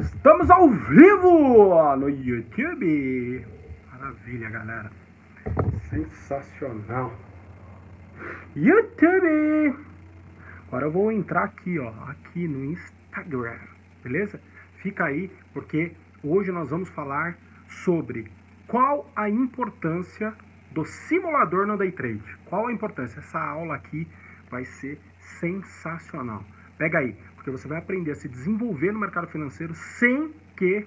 Estamos ao vivo no YouTube. Maravilha, galera. Sensacional. YouTube. Agora eu vou entrar aqui, ó, aqui no Instagram, beleza? Fica aí, porque hoje nós vamos falar sobre qual a importância do simulador no day trade. Qual a importância? Essa aula aqui vai ser sensacional. Pega aí, porque você vai aprender a se desenvolver no mercado financeiro sem que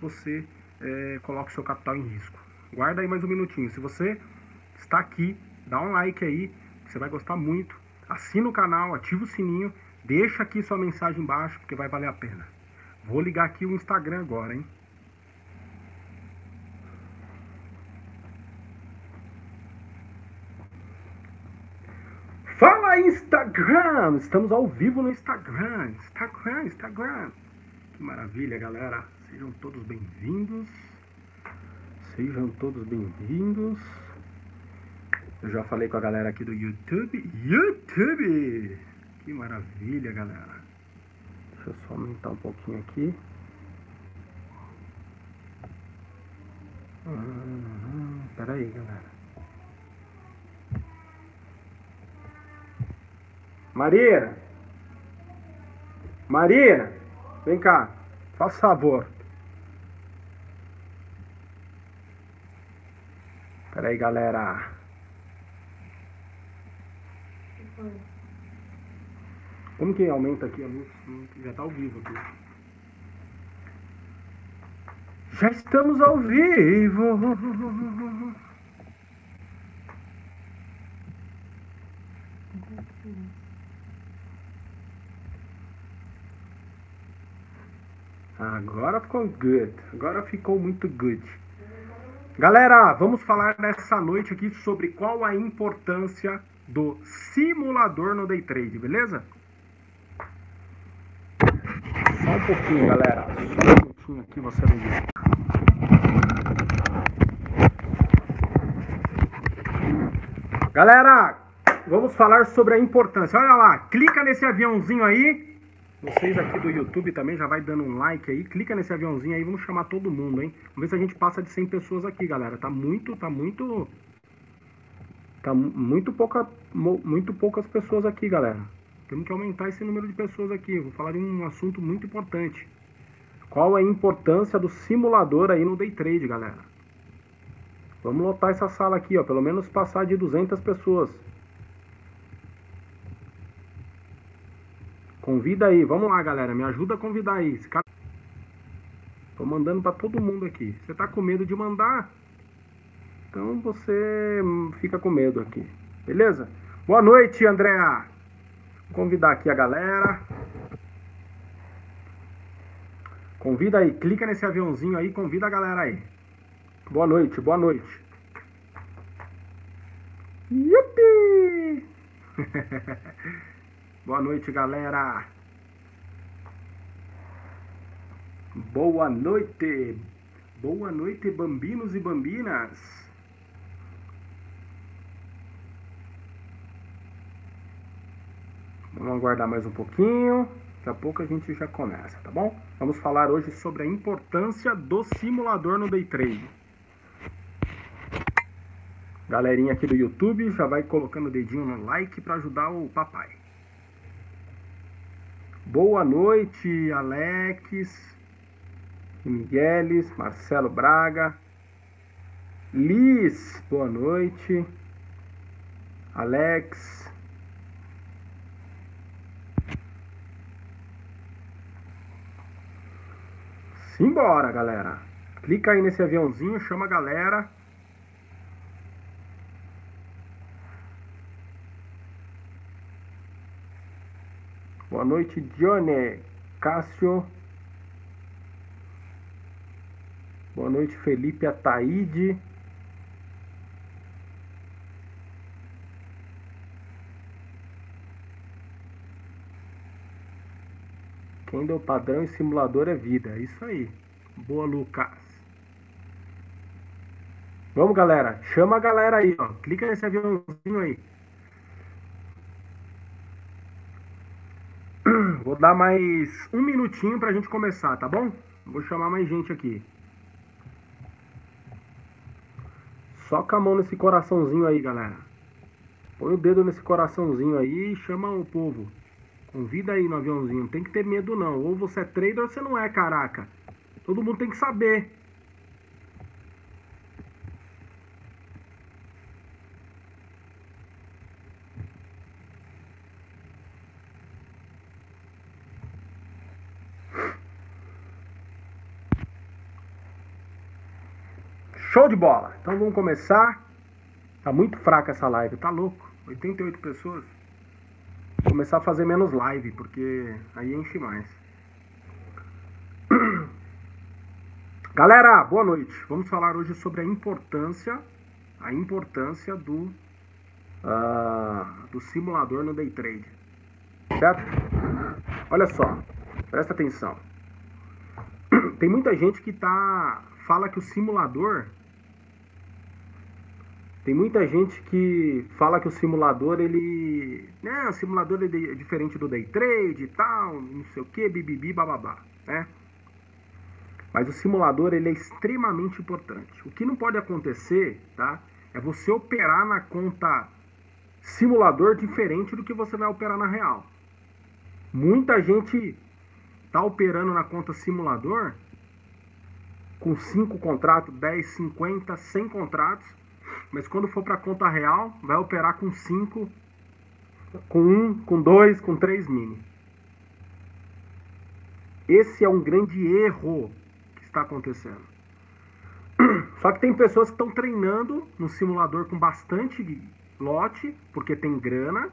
você é, coloque seu capital em risco. Guarda aí mais um minutinho. Se você está aqui, dá um like aí, você vai gostar muito. Assina o canal, ativa o sininho, deixa aqui sua mensagem embaixo, porque vai valer a pena. Vou ligar aqui o Instagram agora, hein? Fala Instagram! Estamos ao vivo no Instagram. Instagram, Instagram. Que maravilha, galera. Sejam todos bem-vindos. Sejam todos bem-vindos. Eu já falei com a galera aqui do YouTube. YouTube! Que maravilha, galera. Deixa eu só aumentar um pouquinho aqui. Hum, pera aí, galera. Marina! Marina! Vem cá, faça favor. Pera aí, galera. Como que aumenta aqui a luz? Já tá ao vivo aqui. Já estamos ao vivo. Agora ficou good. Agora ficou muito good. Galera, vamos falar nessa noite aqui sobre qual a importância do simulador no day trade, beleza? Só um pouquinho, galera. Só um pouquinho aqui você vai ver. Galera, vamos falar sobre a importância. Olha lá, clica nesse aviãozinho aí. Vocês aqui do YouTube também já vai dando um like aí. Clica nesse aviãozinho aí, vamos chamar todo mundo, hein? Vamos ver se a gente passa de 100 pessoas aqui, galera. Tá muito, tá muito... Tá muito, pouca, muito poucas pessoas aqui, galera. Temos que aumentar esse número de pessoas aqui. Vou falar de um assunto muito importante. Qual é a importância do simulador aí no day trade, galera? Vamos lotar essa sala aqui, ó. Pelo menos passar de 200 pessoas. Convida aí. Vamos lá, galera. Me ajuda a convidar aí. Esse cara... Tô mandando para todo mundo aqui. Você tá com medo de mandar? Então você fica com medo aqui. Beleza? Boa noite, Andréa. Vou convidar aqui a galera. Convida aí, clica nesse aviãozinho aí, convida a galera aí. Boa noite, boa noite. Yupi! boa noite, galera. Boa noite. Boa noite, bambinos e bambinas. Vamos aguardar mais um pouquinho. Daqui a pouco a gente já começa, tá bom? Vamos falar hoje sobre a importância do simulador no day trade. Galerinha aqui do YouTube já vai colocando o dedinho no like para ajudar o papai. Boa noite, Alex, Migueles, Marcelo Braga, Liz, boa noite, Alex, Simbora, galera. Clica aí nesse aviãozinho, chama a galera. Boa noite, Johnny. Cássio. Boa noite, Felipe Ataíde. Quem deu padrão em simulador é vida. Isso aí. Boa, Lucas. Vamos, galera. Chama a galera aí, ó. Clica nesse aviãozinho aí. Vou dar mais um minutinho pra gente começar, tá bom? Vou chamar mais gente aqui. Com a mão nesse coraçãozinho aí, galera. Põe o dedo nesse coraçãozinho aí e chama o povo. Convida aí no aviãozinho. Não tem que ter medo não. Ou você é trader ou você não é, caraca. Todo mundo tem que saber. Show de bola. Então vamos começar. Tá muito fraca essa live, tá louco? 88 pessoas. Vou começar a fazer menos live, porque aí enche mais. Galera, boa noite. Vamos falar hoje sobre a importância, a importância do uh, do simulador no day trade, certo? Olha só, presta atenção. Tem muita gente que tá fala que o simulador tem muita gente que fala que o simulador, ele. Né, o simulador é diferente do day trade e tal, não sei o que, bibibi, bababá, né? Mas o simulador, ele é extremamente importante. O que não pode acontecer, tá? É você operar na conta simulador diferente do que você vai operar na real. Muita gente tá operando na conta simulador com 5 contratos, 10, 50, 100 contratos mas quando for para conta real, vai operar com 5, com 1, um, com 2, com 3 mini. Esse é um grande erro que está acontecendo. Só que tem pessoas que estão treinando no simulador com bastante lote, porque tem grana,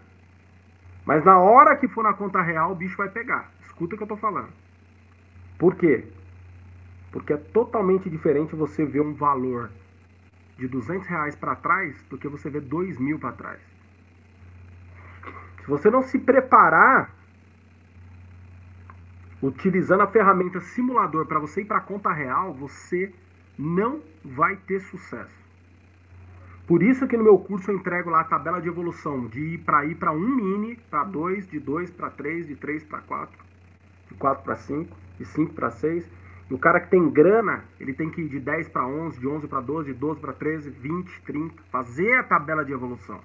mas na hora que for na conta real, o bicho vai pegar. Escuta o que eu estou falando. Por quê? Porque é totalmente diferente você ver um valor de 200 reais para trás do que você vê 2 mil para trás. Se você não se preparar utilizando a ferramenta simulador para você ir para a conta real, você não vai ter sucesso. Por isso que no meu curso eu entrego lá a tabela de evolução de ir para ir para 1 mini, para 2, de 2 para 3, de 3 para 4, de 4 para 5, de 5 para 6 e o cara que tem grana, ele tem que ir de 10 para 11, de 11 para 12, de 12 para 13, 20, 30, fazer a tabela de evolução.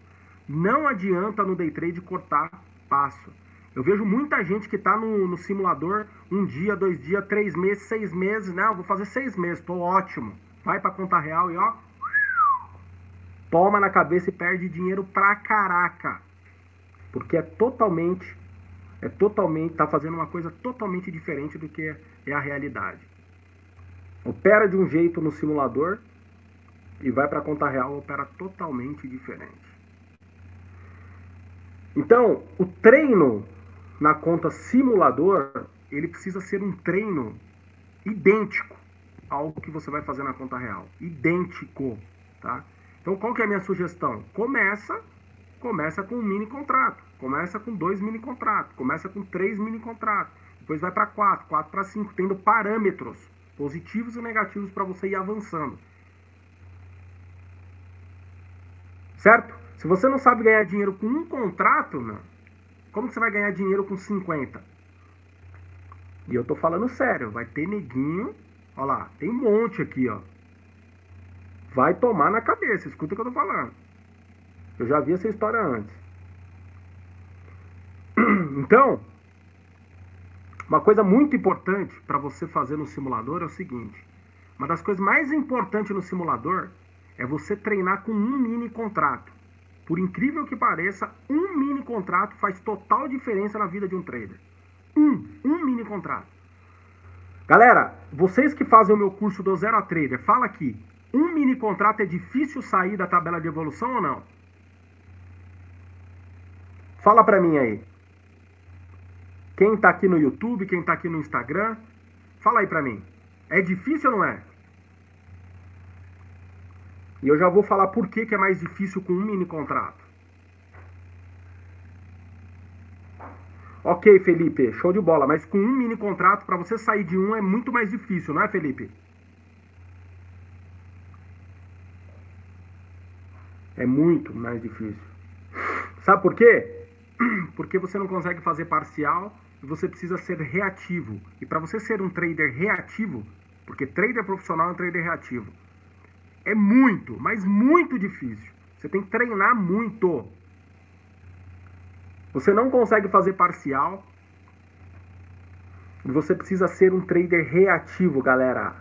Não adianta no day trade cortar passo. Eu vejo muita gente que está no, no, simulador um dia, dois dias, três meses, seis meses. Não, vou fazer seis meses, estou ótimo. Vai para conta real e ó, toma na cabeça e perde dinheiro pra caraca. Porque é totalmente, é totalmente, tá fazendo uma coisa totalmente diferente do que é a realidade opera de um jeito no simulador e vai para a conta real opera totalmente diferente. Então, o treino na conta simulador, ele precisa ser um treino idêntico ao que você vai fazer na conta real, idêntico, tá? Então, qual que é a minha sugestão? Começa, começa com um mini contrato, começa com dois mini contratos, começa com três mini contratos, depois vai para quatro, quatro para cinco, tendo parâmetros positivos e negativos para você ir avançando. Certo? Se você não sabe ganhar dinheiro com um contrato, não, como você vai ganhar dinheiro com 50? E eu tô falando sério, vai ter neguinho, ó lá, tem um monte aqui, ó. Vai tomar na cabeça, escuta o que eu tô falando. Eu já vi essa história antes. Então, uma coisa muito importante para você fazer no simulador é o seguinte: uma das coisas mais importantes no simulador é você treinar com um mini contrato. Por incrível que pareça, um mini contrato faz total diferença na vida de um trader. Um, um mini contrato. Galera, vocês que fazem o meu curso do Zero a Trader, fala aqui. Um mini contrato é difícil sair da tabela de evolução ou não? Fala pra mim aí. Quem está aqui no YouTube, quem está aqui no Instagram, fala aí para mim. É difícil ou não é? E eu já vou falar por que, que é mais difícil com um mini contrato. Ok, Felipe, show de bola. Mas com um mini contrato, para você sair de um é muito mais difícil, não é, Felipe? É muito mais difícil. Sabe por quê? Porque você não consegue fazer parcial você precisa ser reativo. E para você ser um trader reativo, porque trader profissional é um trader reativo, é muito, mas muito difícil. Você tem que treinar muito. Você não consegue fazer parcial. Você precisa ser um trader reativo, galera.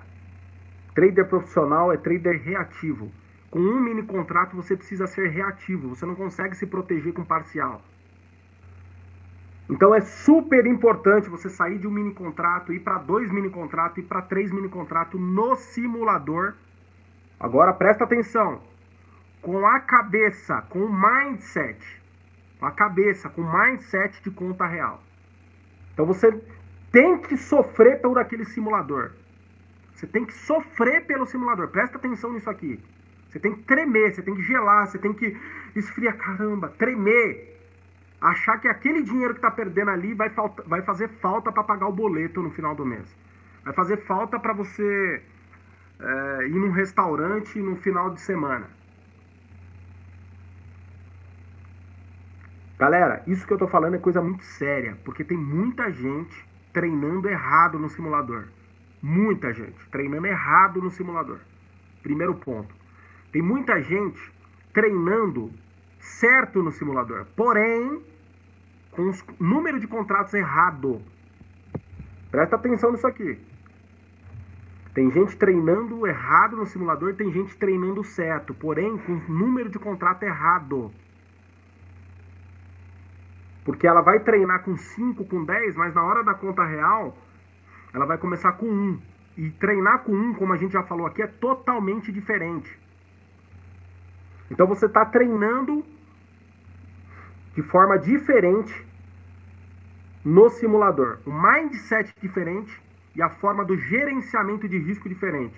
Trader profissional é trader reativo. Com um mini contrato você precisa ser reativo. Você não consegue se proteger com parcial. Então é super importante você sair de um mini contrato, ir para dois mini contratos, ir para três mini contratos no simulador. Agora presta atenção. Com a cabeça, com o mindset, com a cabeça, com o mindset de conta real. Então você tem que sofrer por aquele simulador. Você tem que sofrer pelo simulador. Presta atenção nisso aqui. Você tem que tremer, você tem que gelar, você tem que esfriar, caramba, tremer achar que aquele dinheiro que está perdendo ali vai, falta, vai fazer falta para pagar o boleto no final do mês. Vai fazer falta para você é, ir num restaurante no final de semana. Galera, isso que eu estou falando é coisa muito séria, porque tem muita gente treinando errado no simulador. Muita gente treinando errado no simulador. Primeiro ponto. Tem muita gente treinando certo no simulador, porém com o número de contratos errado. Presta atenção nisso aqui. Tem gente treinando errado no simulador, tem gente treinando certo, porém com o número de contrato errado. Porque ela vai treinar com 5, com 10, mas na hora da conta real, ela vai começar com 1. Um. E treinar com 1, um, como a gente já falou aqui, é totalmente diferente. Então você está treinando de forma diferente no simulador. O mindset diferente e a forma do gerenciamento de risco diferente.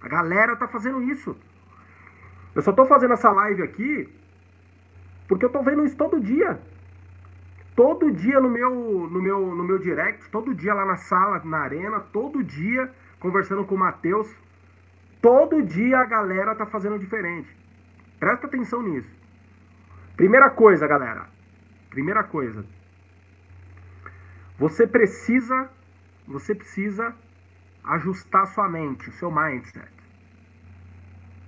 A galera tá fazendo isso. Eu só tô fazendo essa live aqui porque eu tô vendo isso todo dia. Todo dia no meu, no meu, no meu direct, todo dia lá na sala, na arena, todo dia conversando com o Matheus. Todo dia a galera tá fazendo diferente. Presta atenção nisso. Primeira coisa, galera. Primeira coisa. Você precisa, você precisa ajustar sua mente, o seu mindset.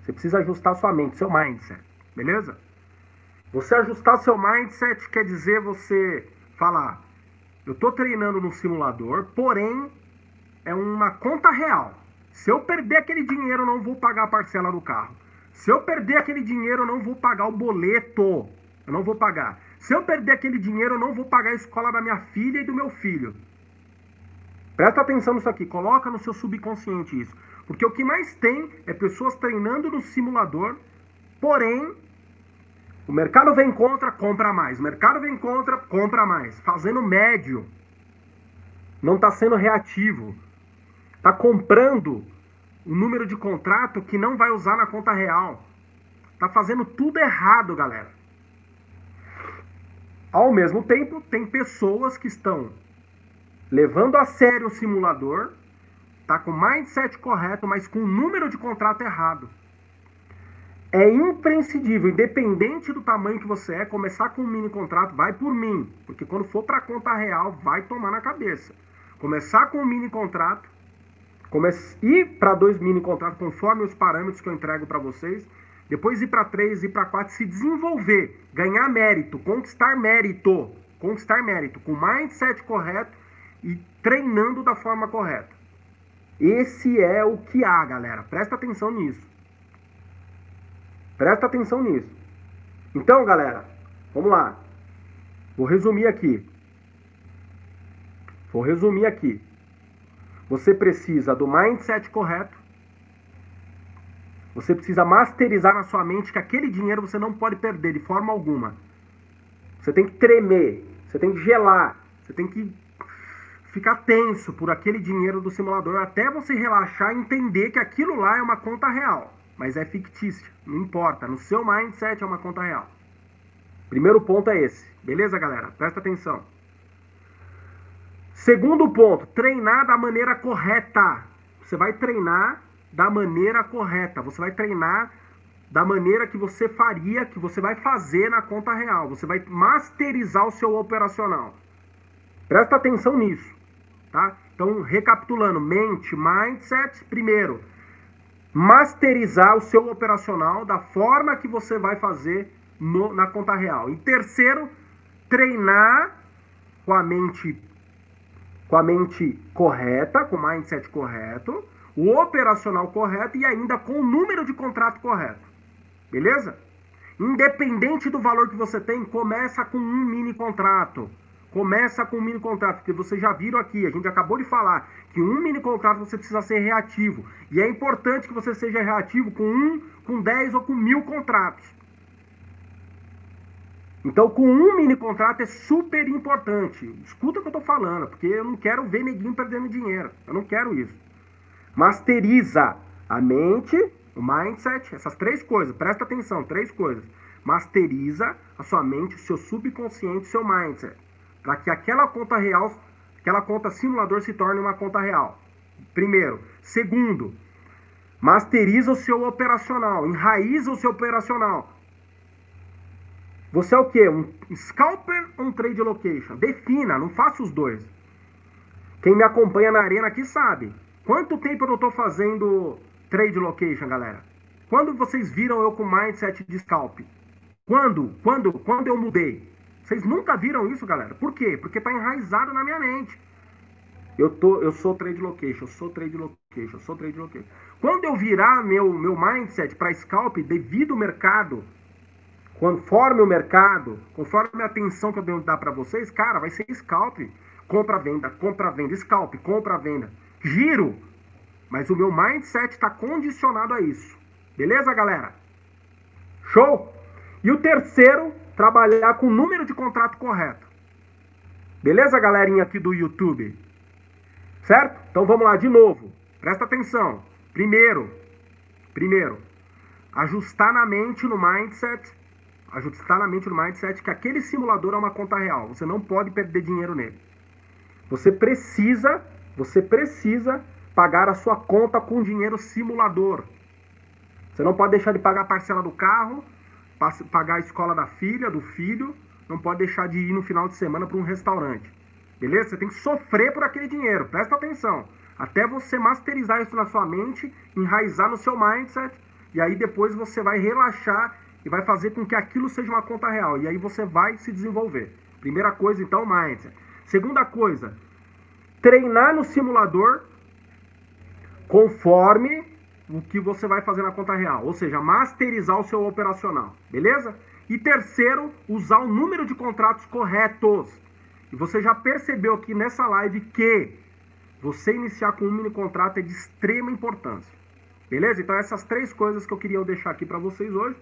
Você precisa ajustar sua mente, seu mindset, beleza? Você ajustar seu mindset quer dizer você falar, eu estou treinando no simulador, porém é uma conta real. Se eu perder aquele dinheiro, eu não vou pagar a parcela do carro. Se eu perder aquele dinheiro, eu não vou pagar o boleto. Eu não vou pagar. Se eu perder aquele dinheiro, eu não vou pagar a escola da minha filha e do meu filho. Presta atenção nisso aqui, coloca no seu subconsciente isso. Porque o que mais tem é pessoas treinando no simulador, porém, o mercado vem contra, compra mais. O mercado vem contra, compra mais. Fazendo médio. Não está sendo reativo. Está comprando o número de contrato que não vai usar na conta real. Está fazendo tudo errado, galera. Ao mesmo tempo, tem pessoas que estão levando a sério o simulador, tá com o mindset correto, mas com o número de contrato errado. É imprescindível, independente do tamanho que você é, começar com um mini contrato, vai por mim, porque quando for para a conta real, vai tomar na cabeça. Começar com um mini contrato, ir para dois mini contratos conforme os parâmetros que eu entrego para vocês depois ir para 3, ir para 4, se desenvolver, ganhar mérito, conquistar mérito, conquistar mérito, com mindset correto e treinando da forma correta. Esse é o que há, galera. Presta atenção nisso. Presta atenção nisso. Então, galera, vamos lá. Vou resumir aqui. Vou resumir aqui. Você precisa do mindset correto, você precisa masterizar na sua mente que aquele dinheiro você não pode perder de forma alguma. Você tem que tremer, você tem que gelar, você tem que ficar tenso por aquele dinheiro do simulador até você relaxar e entender que aquilo lá é uma conta real, mas é fictícia, não importa, no seu mindset é uma conta real. Primeiro ponto é esse, beleza, galera? Presta atenção. Segundo ponto, treinar da maneira correta. Você vai treinar da maneira correta. Você vai treinar da maneira que você faria, que você vai fazer na conta real. Você vai masterizar o seu operacional. Presta atenção nisso, tá? Então, recapitulando, mente, mindset, primeiro, masterizar o seu operacional da forma que você vai fazer no, na conta real. E terceiro, treinar com a mente com a mente correta, com o mindset correto, o operacional correto e ainda com o número de contrato correto. Beleza? Independente do valor que você tem, começa com um mini contrato. Começa com um mini contrato, porque vocês já viram aqui, a gente acabou de falar que um mini contrato você precisa ser reativo. E é importante que você seja reativo com um, com dez ou com mil contratos. Então, com um mini contrato é super importante. Escuta o que eu estou falando, porque eu não quero ver neguinho perdendo dinheiro. Eu não quero isso. Masteriza a mente, o mindset, essas três coisas. Presta atenção, três coisas. Masteriza a sua mente, o seu subconsciente, o seu mindset para que aquela conta real, aquela conta simulador se torne uma conta real. Primeiro. Segundo, masteriza o seu operacional, enraiza o seu operacional. Você é o quê? Um scalper ou um trade location? Defina, não faça os dois. Quem me acompanha na arena aqui sabe. Quanto tempo eu não estou fazendo trade location, galera? Quando vocês viram eu com mindset de scalp? Quando? Quando? Quando eu mudei? Vocês nunca viram isso, galera? Por quê? Porque tá enraizado na minha mente. Eu, tô, eu sou trade location, eu sou trade location, eu sou trade location. Quando eu virar meu, meu mindset para scalp devido ao mercado, conforme o mercado, conforme a atenção que eu devo dar para vocês, cara, vai ser scalp. Compra, venda, compra, venda, scalp, compra, venda. Giro. Mas o meu mindset está condicionado a isso. Beleza, galera? Show? E o terceiro trabalhar com o número de contrato correto. Beleza, galerinha aqui do YouTube? Certo? Então vamos lá de novo. Presta atenção. Primeiro, primeiro, ajustar na mente, no mindset, ajustar na mente, no mindset que aquele simulador é uma conta real. Você não pode perder dinheiro nele. Você precisa, você precisa pagar a sua conta com dinheiro simulador. Você não pode deixar de pagar a parcela do carro, pagar a escola da filha, do filho, não pode deixar de ir no final de semana para um restaurante. Beleza? Você tem que sofrer por aquele dinheiro, presta atenção. Até você masterizar isso na sua mente, enraizar no seu mindset, e aí depois você vai relaxar e vai fazer com que aquilo seja uma conta real. E aí você vai se desenvolver. Primeira coisa, então, mindset. Segunda coisa, treinar no simulador conforme o que você vai fazer na conta real, ou seja, masterizar o seu operacional, beleza? E terceiro, usar o número de contratos corretos. E você já percebeu aqui nessa live que você iniciar com um mini contrato é de extrema importância. Beleza? Então essas três coisas que eu queria deixar aqui para vocês hoje.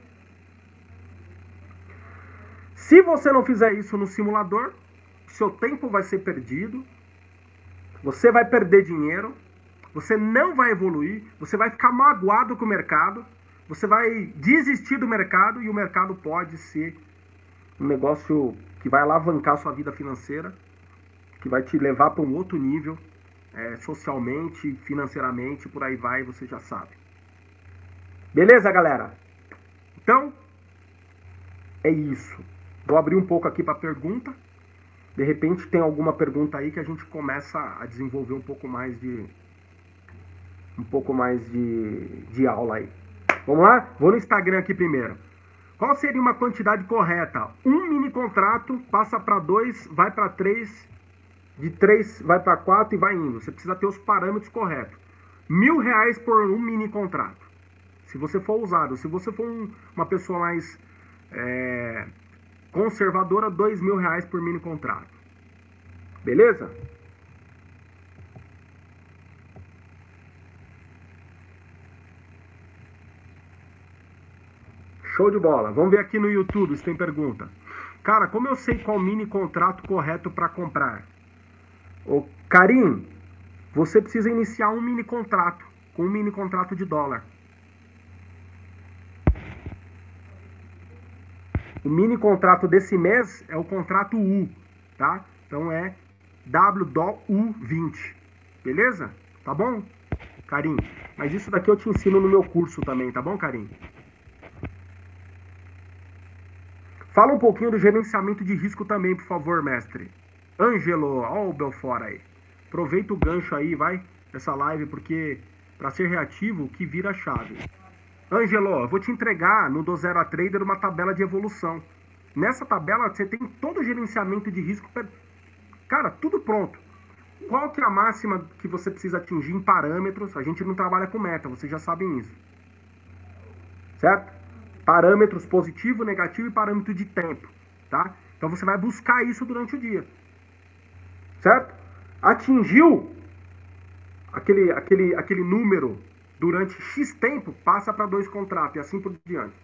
Se você não fizer isso no simulador, seu tempo vai ser perdido, você vai perder dinheiro, você não vai evoluir, você vai ficar magoado com o mercado, você vai desistir do mercado e o mercado pode ser um negócio que vai alavancar sua vida financeira, que vai te levar para um outro nível, é, socialmente, financeiramente, por aí vai, você já sabe. Beleza, galera? Então, é isso. Vou abrir um pouco aqui para pergunta. De repente tem alguma pergunta aí que a gente começa a desenvolver um pouco mais de, um pouco mais de, de aula aí. Vamos lá? Vou no Instagram aqui primeiro. Qual seria uma quantidade correta? Um mini contrato passa para dois, vai para três, de três vai para quatro e vai indo. Você precisa ter os parâmetros corretos. Mil reais por um mini contrato. Se você for usado. Se você for um, uma pessoa mais é, conservadora, dois mil reais por mini contrato. Beleza? Show de bola. Vamos ver aqui no YouTube se tem pergunta. Cara, como eu sei qual mini contrato correto para comprar? Ô, Karim, você precisa iniciar um mini contrato com um mini contrato de dólar. O mini contrato desse mês é o contrato U, tá? Então é WDOU20. Beleza? Tá bom? Karim, mas isso daqui eu te ensino no meu curso também, tá bom, Karim? Fala um pouquinho do gerenciamento de risco também, por favor, mestre. Ângelo, ó o Belfort aí. Aproveita o gancho aí, vai, essa live, porque para ser reativo, que vira chave. Ângelo, eu vou te entregar no do Zero a Trader uma tabela de evolução. Nessa tabela você tem todo o gerenciamento de risco. Cara, tudo pronto. Qual que é a máxima que você precisa atingir em parâmetros? A gente não trabalha com meta, vocês já sabem isso. Certo? Parâmetros positivo, negativo e parâmetro de tempo, tá? Então você vai buscar isso durante o dia. Certo? Atingiu aquele, aquele, aquele número durante X tempo, passa para dois contratos e assim por diante.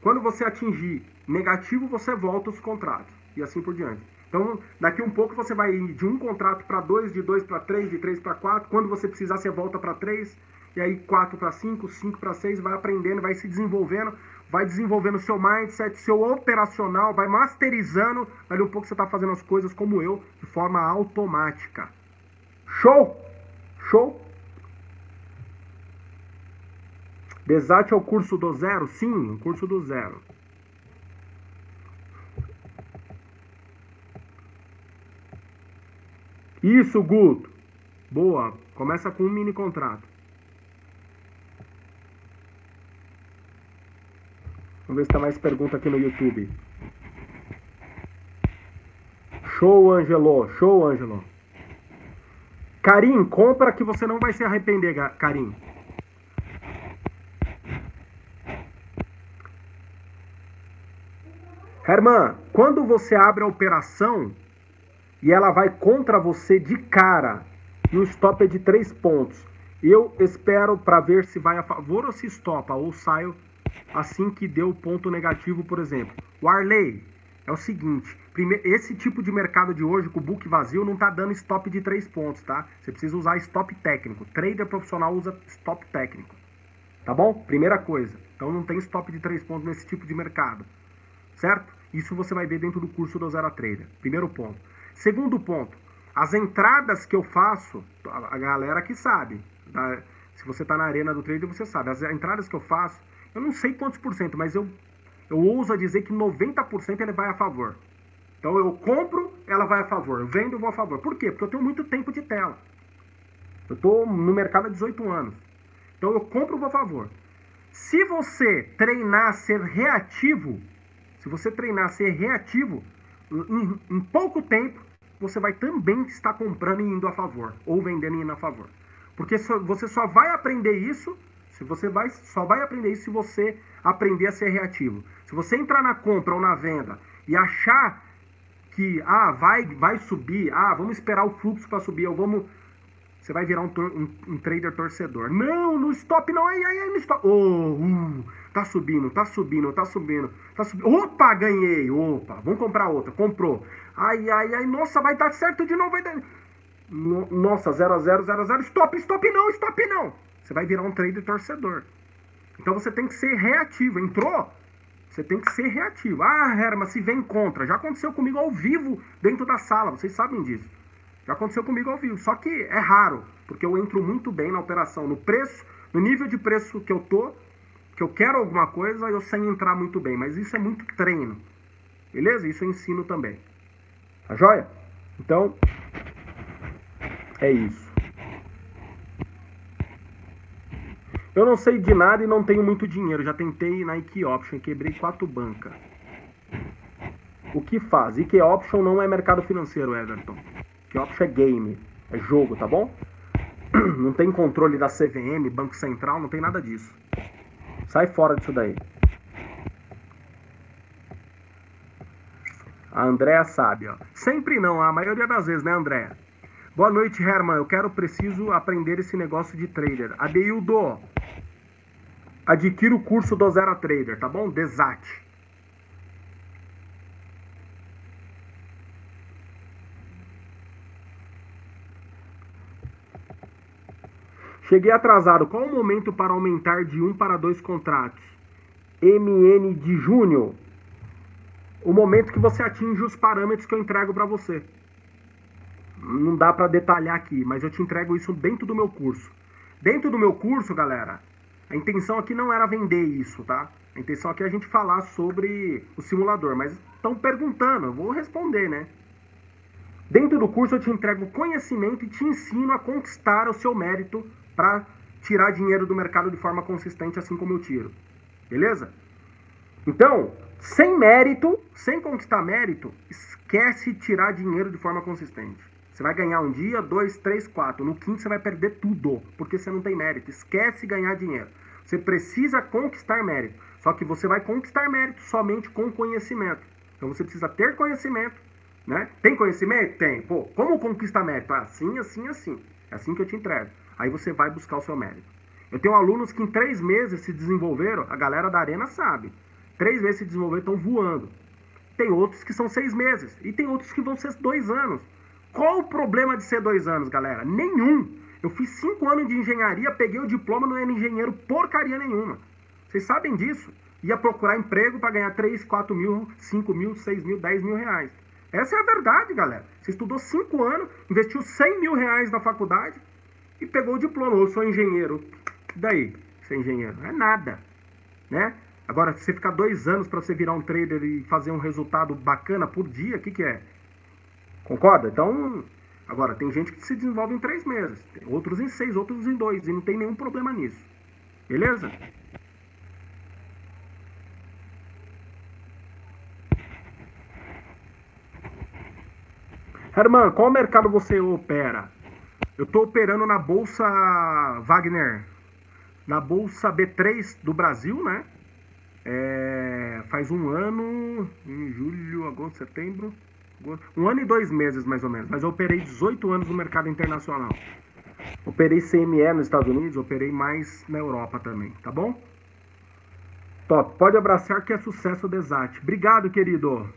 Quando você atingir negativo, você volta os contratos e assim por diante. Então, daqui um pouco você vai de um contrato para dois, de dois para três, de três para quatro. Quando você precisar, você volta para três, e aí quatro para cinco, cinco para seis, vai aprendendo, vai se desenvolvendo, vai desenvolvendo seu mindset, seu operacional, vai masterizando. Daqui um pouco você está fazendo as coisas como eu, de forma automática. Show? Show? Desate é o curso do zero? Sim, o curso do zero. Isso, Guto. Boa. Começa com um mini contrato. Vamos ver se tem mais pergunta aqui no YouTube. Show, Angelo. Show, Angelo. Karim, compra que você não vai se arrepender, Karim. Herman, quando você abre a operação e ela vai contra você de cara e o stop é de três pontos, eu espero para ver se vai a favor ou se estopa ou saio assim que deu ponto negativo, por exemplo. O Arley é o seguinte, esse tipo de mercado de hoje com o book vazio não está dando stop de três pontos, tá? Você precisa usar stop técnico. Trader profissional usa stop técnico. Tá bom? Primeira coisa. Então não tem stop de três pontos nesse tipo de mercado certo? Isso você vai ver dentro do curso do Zero Trader. Primeiro ponto. Segundo ponto, as entradas que eu faço, a galera que sabe, tá? se você está na arena do trader, você sabe, as entradas que eu faço, eu não sei quantos por cento, mas eu, eu ouso dizer que 90% ele vai a favor. Então eu compro, ela vai a favor. Eu vendo, eu vou a favor. Por quê? Porque eu tenho muito tempo de tela. Eu estou no mercado há 18 anos. Então eu compro, vou a favor. Se você treinar a ser reativo, se você treinar a ser reativo, em, em pouco tempo você vai também estar comprando e indo a favor, ou vendendo e indo a favor. Porque só, você só vai aprender isso, se você vai, só vai aprender isso se você aprender a ser reativo. Se você entrar na compra ou na venda e achar que ah, vai, vai subir, ah, vamos esperar o fluxo para subir, ou vamos você vai virar um, um, um, trader torcedor. Não, no stop não, ai, ai, no stop. Oh, uh, tá subindo, tá subindo, tá subindo, tá subindo. Opa, ganhei, opa, vamos comprar outra, comprou. Ai, ai, ai, nossa, vai dar certo de novo, vai dar... No, nossa, 0 a 0, 0 a 0, stop, stop não, stop não. Você vai virar um trader torcedor. Então você tem que ser reativo, entrou? Você tem que ser reativo. Ah, Herma, se vem contra. Já aconteceu comigo ao vivo dentro da sala, vocês sabem disso. Já aconteceu comigo ao vivo. Só que é raro, porque eu entro muito bem na operação. No preço, no nível de preço que eu tô, que eu quero alguma coisa, eu sei entrar muito bem. Mas isso é muito treino. Beleza? Isso eu ensino também. Tá joia? Então, é isso. Eu não sei de nada e não tenho muito dinheiro. Já tentei na IK Option, quebrei quatro bancas. O que faz? IK Option não é mercado financeiro, Everton. Que option é game, é jogo, tá bom? Não tem controle da CVM, Banco Central, não tem nada disso. Sai fora disso daí. A Andréa sabe, ó. Sempre não, a maioria das vezes, né, Andréa? Boa noite, Herman. Eu quero, preciso aprender esse negócio de trader. Adeildo, adquira o curso do Zero Trader, tá bom? Desate. Cheguei atrasado. Qual o momento para aumentar de um para dois contratos? MN de junho. O momento que você atinge os parâmetros que eu entrego para você. Não dá para detalhar aqui, mas eu te entrego isso dentro do meu curso. Dentro do meu curso, galera, a intenção aqui não era vender isso, tá? A intenção aqui é a gente falar sobre o simulador, mas estão perguntando, eu vou responder, né? Dentro do curso eu te entrego conhecimento e te ensino a conquistar o seu mérito para tirar dinheiro do mercado de forma consistente, assim como eu tiro. Beleza? Então, sem mérito, sem conquistar mérito, esquece tirar dinheiro de forma consistente. Você vai ganhar um dia, dois, três, quatro. No quinto você vai perder tudo, porque você não tem mérito. Esquece ganhar dinheiro. Você precisa conquistar mérito. Só que você vai conquistar mérito somente com conhecimento. Então você precisa ter conhecimento, né? Tem conhecimento? Tem. Pô, como conquistar mérito? Assim, assim, assim. É assim que eu te entrego. Aí você vai buscar o seu mérito. Eu tenho alunos que em três meses se desenvolveram, a galera da arena sabe. Três meses se desenvolveram, estão voando. Tem outros que são seis meses. E tem outros que vão ser dois anos. Qual o problema de ser dois anos, galera? Nenhum. Eu fiz cinco anos de engenharia, peguei o diploma, não era engenheiro porcaria nenhuma. Vocês sabem disso? Ia procurar emprego para ganhar 3, 4 mil, 5 mil, 6 mil, 10 mil reais. Essa é a verdade, galera. Você estudou cinco anos, investiu 100 mil reais na faculdade e pegou o diploma. Eu sou engenheiro. E daí, ser engenheiro? Não é nada. Né? Agora, se você ficar dois anos para você virar um trader e fazer um resultado bacana por dia, o que, que é? Concorda? Então, agora, tem gente que se desenvolve em três meses, outros em seis, outros em dois, e não tem nenhum problema nisso. Beleza? Herman, qual mercado você opera? Eu estou operando na Bolsa Wagner, na Bolsa B3 do Brasil, né? É, faz um ano, em julho, agosto, setembro, um ano e dois meses mais ou menos, mas eu operei 18 anos no mercado internacional. Operei CME nos Estados Unidos, operei mais na Europa também, tá bom? Top, pode abraçar que é sucesso Desate. Obrigado, querido.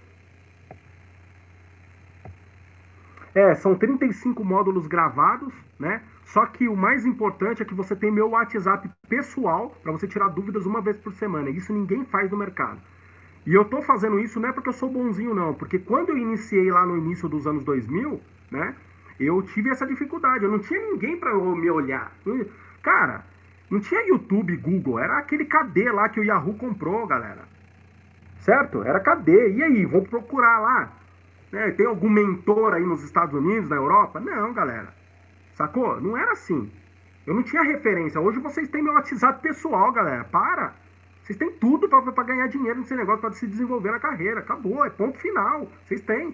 É, são 35 módulos gravados, né? Só que o mais importante é que você tem meu WhatsApp pessoal para você tirar dúvidas uma vez por semana. Isso ninguém faz no mercado. E eu tô fazendo isso não é porque eu sou bonzinho, não. Porque quando eu iniciei lá no início dos anos 2000, né? Eu tive essa dificuldade. Eu não tinha ninguém para me olhar. Cara, não tinha YouTube, Google. Era aquele KD lá que o Yahoo comprou, galera. Certo? Era KD. E aí? Vou procurar lá. Né? Tem algum mentor aí nos Estados Unidos, na Europa? Não, galera. Sacou? Não era assim. Eu não tinha referência. Hoje vocês têm meu WhatsApp pessoal, galera. Para. Vocês têm tudo para ganhar dinheiro nesse negócio, para se desenvolver na carreira. Acabou, é ponto final. Vocês têm.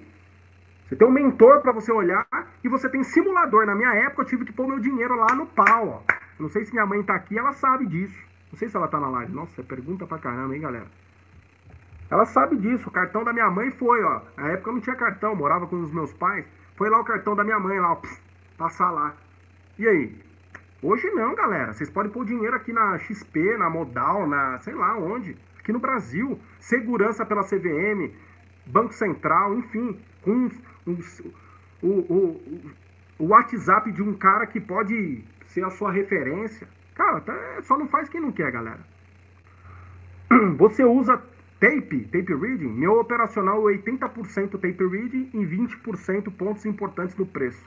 Você tem um mentor para você olhar e você tem simulador. Na minha época eu tive que pôr meu dinheiro lá no pau, ó. Não sei se minha mãe tá aqui, ela sabe disso. Não sei se ela tá na live. Nossa, é pergunta pra caramba, hein, galera. Ela sabe disso. O cartão da minha mãe foi, ó. Na época eu não tinha cartão, morava com os meus pais. Foi lá o cartão da minha mãe, lá, ó, passar lá. E aí? Hoje não, galera. Vocês podem pôr dinheiro aqui na XP, na Modal, na sei lá onde. Aqui no Brasil. Segurança pela CVM, Banco Central, enfim. Com o, o, o WhatsApp de um cara que pode ser a sua referência. Cara, tá, só não faz quem não quer, galera. Você usa tape, tape reading? Meu operacional é 80% tape reading e 20% pontos importantes no preço.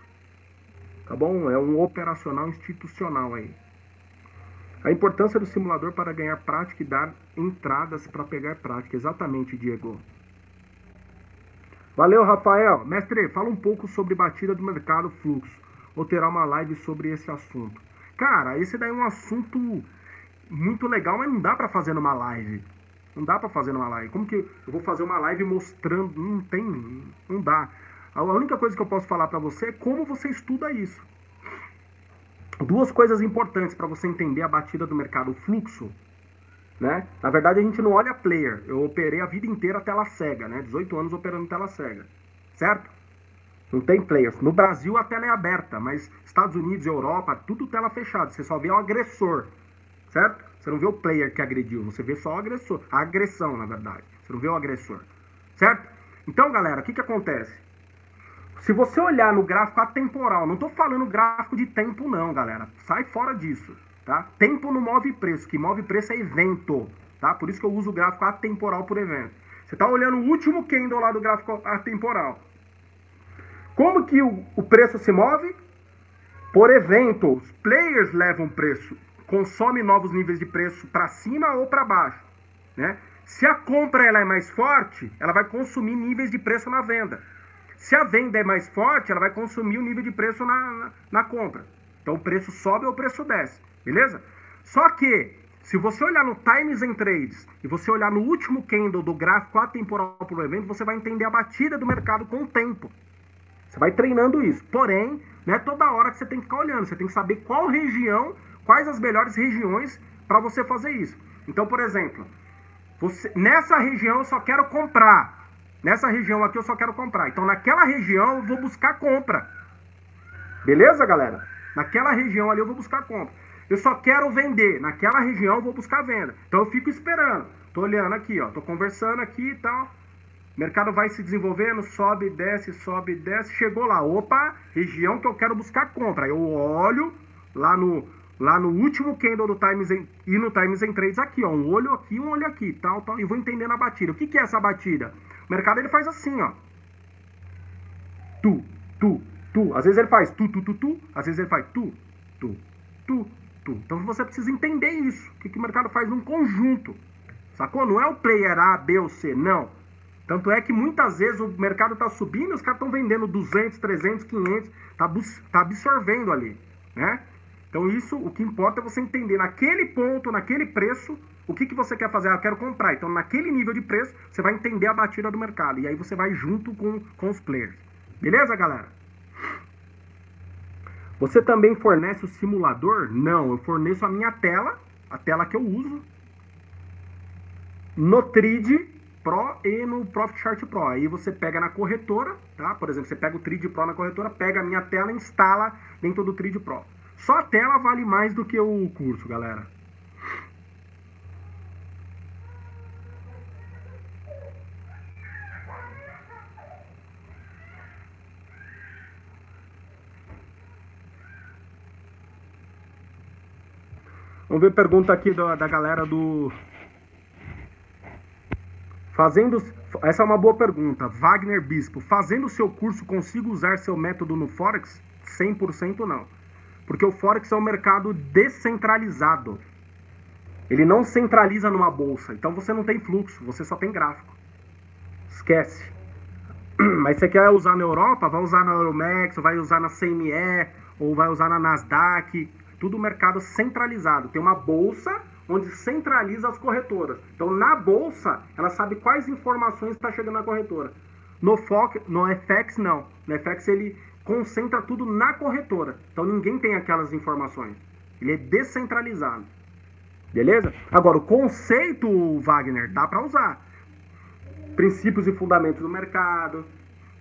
Tá bom? É um operacional institucional aí. A importância do simulador para ganhar prática e dar entradas para pegar prática. Exatamente, Diego. Valeu, Rafael. Mestre, fala um pouco sobre batida do mercado fluxo. Ou terá uma live sobre esse assunto. Cara, esse daí é um assunto muito legal, mas não dá para fazer numa live. Não dá para fazer numa live. Como que eu vou fazer uma live mostrando? Não tem, não dá. A única coisa que eu posso falar para você é como você estuda isso. Duas coisas importantes para você entender a batida do mercado, o fluxo. Né? Na verdade, a gente não olha player. Eu operei a vida inteira tela cega, né? 18 anos operando tela cega. Certo? Não tem players. No Brasil a tela é aberta, mas Estados Unidos, Europa, tudo tela fechada. Você só vê o agressor. Certo? Você não vê o player que agrediu, você vê só o agressor. A agressão, na verdade. Você não vê o agressor. Certo? Então, galera, o que, que acontece? Se você olhar no gráfico atemporal, não estou falando gráfico de tempo não, galera. Sai fora disso, tá? Tempo não move preço, que move preço é evento, tá? Por isso que eu uso o gráfico atemporal por evento. Você está olhando o último candle lá do gráfico atemporal. Como que o, o preço se move? Por evento. Os players levam preço, consome novos níveis de preço para cima ou para baixo, né? Se a compra ela é mais forte, ela vai consumir níveis de preço na venda. Se a venda é mais forte, ela vai consumir o nível de preço na, na, na compra. Então o preço sobe ou o preço desce, beleza? Só que, se você olhar no Times and Trades e você olhar no último candle do gráfico atemporal para o evento, você vai entender a batida do mercado com o tempo. Você vai treinando isso. Porém, não é toda hora que você tem que ficar olhando. Você tem que saber qual região, quais as melhores regiões para você fazer isso. Então, por exemplo, você, nessa região eu só quero comprar. Nessa região aqui eu só quero comprar. Então, naquela região eu vou buscar compra. Beleza, galera? Naquela região ali eu vou buscar compra. Eu só quero vender. Naquela região eu vou buscar venda. Então eu fico esperando. Tô olhando aqui, ó. Tô conversando aqui e tal. Mercado vai se desenvolvendo, sobe, desce, sobe, desce. Chegou lá. Opa, região que eu quero buscar compra. Eu olho lá no, lá no último candle do Times e no Times em Trades aqui, ó. Um olho aqui, um olho aqui, tal, tal. E vou entendendo a batida. O que, que é essa batida? O mercado ele faz assim, ó. Tu, tu, tu. Às vezes ele faz tu, tu, tu, tu. Às vezes ele faz tu, tu, tu, tu. Então você precisa entender isso. O que, que o mercado faz num conjunto. Sacou? Não é o player A, B ou C, não. Tanto é que muitas vezes o mercado está subindo os caras estão vendendo 200, 300, 500. Está tá absorvendo ali, né? Então isso, o que importa é você entender naquele ponto, naquele preço, o que, que você quer fazer? Ah, eu quero comprar. Então naquele nível de preço, você vai entender a batida do mercado. E aí você vai junto com, com os players. Beleza, galera? Você também fornece o simulador? Não, eu forneço a minha tela, a tela que eu uso, no Trid Pro e no Profit Chart Pro. Aí você pega na corretora, tá? Por exemplo, você pega o Trid Pro na corretora, pega a minha tela e instala dentro do Trid Pro. Só a tela vale mais do que o curso, galera. Vamos ver pergunta aqui da, da galera do. Fazendo. Essa é uma boa pergunta. Wagner Bispo. Fazendo seu curso, consigo usar seu método no Forex? 100% não. Porque o Forex é um mercado descentralizado. Ele não centraliza numa bolsa. Então você não tem fluxo, você só tem gráfico. Esquece. Mas você quer usar na Europa, vai usar na Euromax, vai usar na CME, ou vai usar na Nasdaq tudo mercado centralizado. Tem uma bolsa onde centraliza as corretoras. Então, na bolsa, ela sabe quais informações está chegando na corretora. No FOC, no FX, não. No FX, ele concentra tudo na corretora. Então, ninguém tem aquelas informações. Ele é descentralizado. Beleza? Agora, o conceito, Wagner, dá para usar. Princípios e fundamentos do mercado,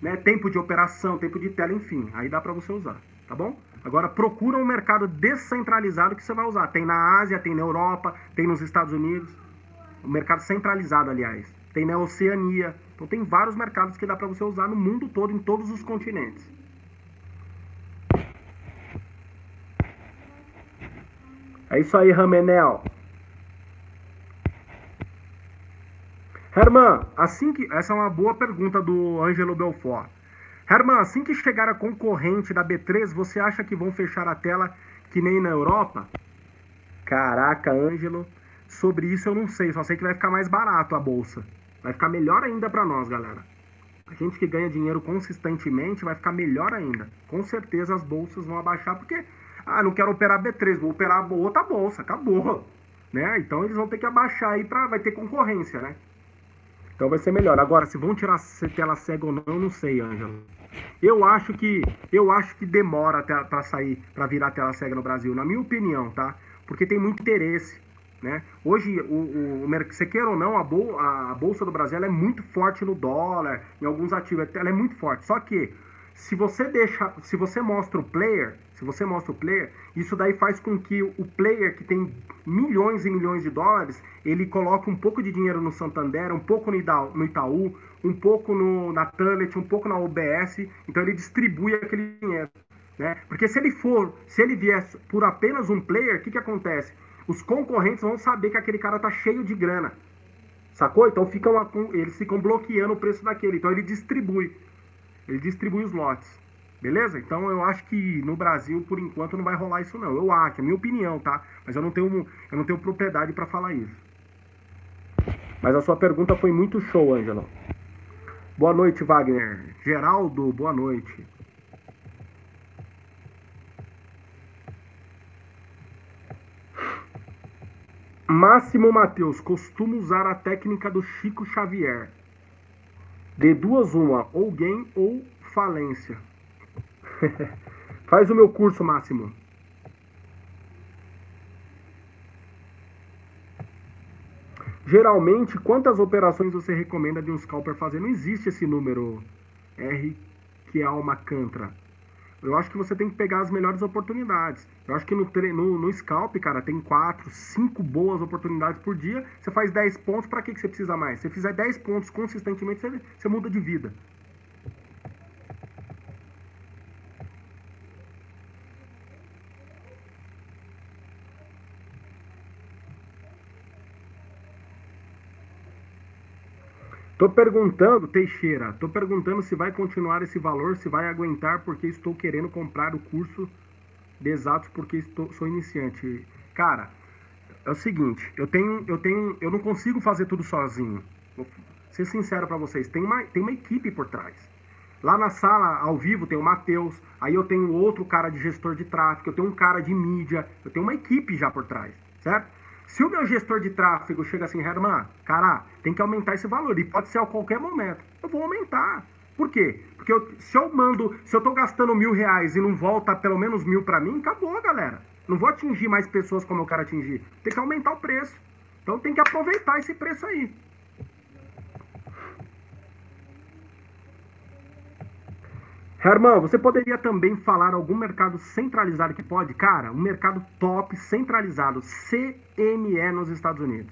né? tempo de operação, tempo de tela, enfim. Aí dá para você usar, tá bom? Agora procura um mercado descentralizado que você vai usar. Tem na Ásia, tem na Europa, tem nos Estados Unidos. O mercado centralizado, aliás. Tem na Oceania. Então tem vários mercados que dá para você usar no mundo todo, em todos os continentes. É isso aí, Ramenel. Herman, assim que. Essa é uma boa pergunta do Ângelo Belfort. Herman, assim que chegar a concorrente da B3, você acha que vão fechar a tela que nem na Europa? Caraca, Ângelo, sobre isso eu não sei, só sei que vai ficar mais barato a bolsa. Vai ficar melhor ainda para nós, galera. A gente que ganha dinheiro consistentemente vai ficar melhor ainda. Com certeza as bolsas vão abaixar, porque, ah, não quero operar B3, vou operar outra bolsa, acabou. Né? Então eles vão ter que abaixar aí, pra, vai ter concorrência, né? Então vai ser melhor. Agora, se vão tirar se tela cega ou não, não sei, Ângelo. Eu acho que eu acho que demora para sair, para virar tela cega no Brasil, na minha opinião, tá? Porque tem muito interesse, né? Hoje, o, o, você queira ou não, a, bol, a bolsa do Brasil é muito forte no dólar, em alguns ativos, ela é muito forte. Só que se você deixa, se você mostra o player, se você mostra o player, isso daí faz com que o player que tem milhões e milhões de dólares, ele coloque um pouco de dinheiro no Santander, um pouco no Itaú, um pouco no, na Tunnel, um pouco na UBS, então ele distribui aquele dinheiro. Né? Porque se ele for, se ele vier por apenas um player, o que, que acontece? Os concorrentes vão saber que aquele cara tá cheio de grana. Sacou? Então eles ficam bloqueando o preço daquele. Então ele distribui. Ele distribui os lotes. Beleza? Então eu acho que no Brasil, por enquanto, não vai rolar isso não. Eu acho, é minha opinião, tá? Mas eu não tenho, eu não tenho propriedade para falar isso. Mas a sua pergunta foi muito show, Ângelo. Boa noite, Wagner. Geraldo, boa noite. Máximo Matheus, costumo usar a técnica do Chico Xavier. De duas uma, ou gain ou falência. Faz o meu curso, Máximo. Geralmente, quantas operações você recomenda de um scalper fazer? Não existe esse número R que é uma cantra. Eu acho que você tem que pegar as melhores oportunidades. Eu acho que no, no, no scalp, cara, tem 4, 5 boas oportunidades por dia. Você faz 10 pontos, para que, que você precisa mais? Se você fizer 10 pontos consistentemente, você, você muda de vida. Tô perguntando, Teixeira, tô perguntando se vai continuar esse valor, se vai aguentar, porque estou querendo comprar o curso de exatos porque estou, sou iniciante. Cara, é o seguinte, eu tenho, eu tenho, eu não consigo fazer tudo sozinho. Vou ser sincero para vocês, tem uma, tem uma equipe por trás. Lá na sala, ao vivo, tem o Matheus, aí eu tenho outro cara de gestor de tráfego, eu tenho um cara de mídia, eu tenho uma equipe já por trás, certo? Se o meu gestor de tráfego chega assim, Herman, cara, tem que aumentar esse valor, e pode ser a qualquer momento, eu vou aumentar. Por quê? Porque eu, se eu mando, se eu tô gastando mil reais e não volta pelo menos mil para mim, acabou, galera. Não vou atingir mais pessoas como eu quero atingir. Tem que aumentar o preço. Então tem que aproveitar esse preço aí. Herman, você poderia também falar algum mercado centralizado que pode? Cara, um mercado top centralizado, CME nos Estados Unidos.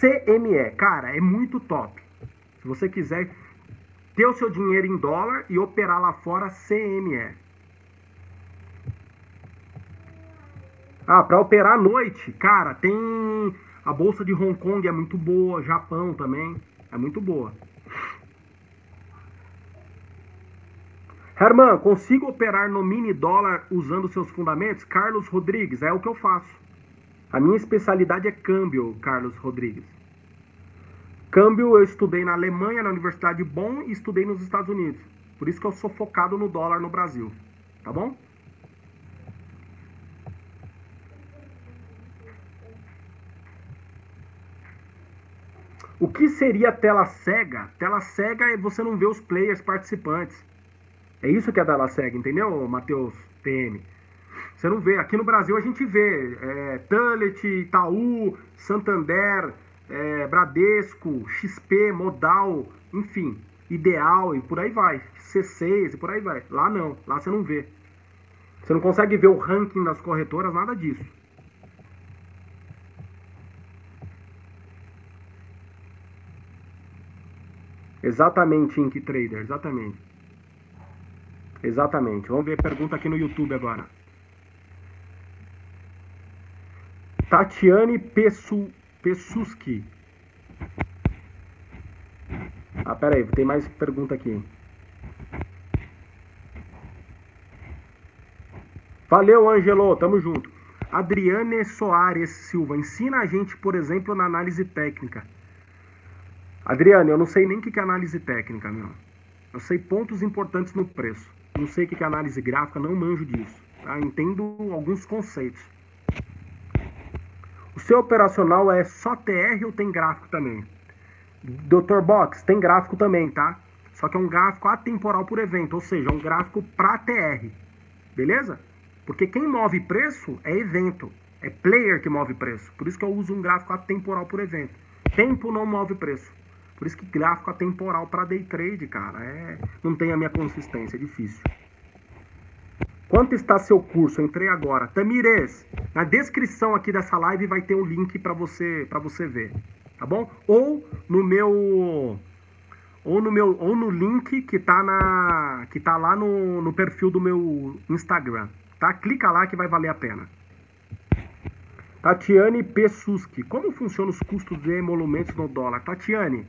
CME, cara, é muito top. Se você quiser ter o seu dinheiro em dólar e operar lá fora, CME. Ah, para operar à noite, cara, tem a bolsa de Hong Kong é muito boa, Japão também é muito boa. Herman, consigo operar no mini dólar usando seus fundamentos? Carlos Rodrigues, é o que eu faço. A minha especialidade é câmbio, Carlos Rodrigues. Câmbio eu estudei na Alemanha, na Universidade de Bonn e estudei nos Estados Unidos. Por isso que eu sou focado no dólar no Brasil. Tá bom? O que seria tela cega? Tela cega é você não ver os players participantes. É isso que é da cega, entendeu, Matheus PM? Você não vê. Aqui no Brasil a gente vê é, Tullet, Itaú, Santander, é, Bradesco, XP, Modal, enfim, Ideal e por aí vai. C6 e por aí vai. Lá não, lá você não vê. Você não consegue ver o ranking das corretoras, nada disso. Exatamente, Ink Trader, exatamente. Exatamente. Vamos ver pergunta aqui no YouTube agora. Tatiane Pessu, Pessuski. Ah, pera aí, tem mais pergunta aqui. Valeu, Angelo, tamo junto. Adriane Soares Silva, ensina a gente, por exemplo, na análise técnica. Adriane, eu não sei nem o que é análise técnica, meu. Eu sei pontos importantes no preço. Não sei o que é análise gráfica, não manjo disso. Tá? Entendo alguns conceitos. O seu operacional é só TR ou tem gráfico também? Dr. Box, tem gráfico também, tá? Só que é um gráfico atemporal por evento, ou seja, um gráfico para TR. Beleza? Porque quem move preço é evento. É player que move preço. Por isso que eu uso um gráfico atemporal por evento. Tempo não move preço. Por isso que gráfico atemporal para day trade, cara, é, não tem a minha consistência, é difícil. Quanto está seu curso? Eu entrei agora. Tamires, na descrição aqui dessa live vai ter um link para você para você ver, tá bom? Ou no meu ou no meu ou no link que tá na que tá lá no, no perfil do meu Instagram, tá? Clica lá que vai valer a pena. Tatiane Pessuski, como funcionam os custos de emolumentos no dólar? Tatiane,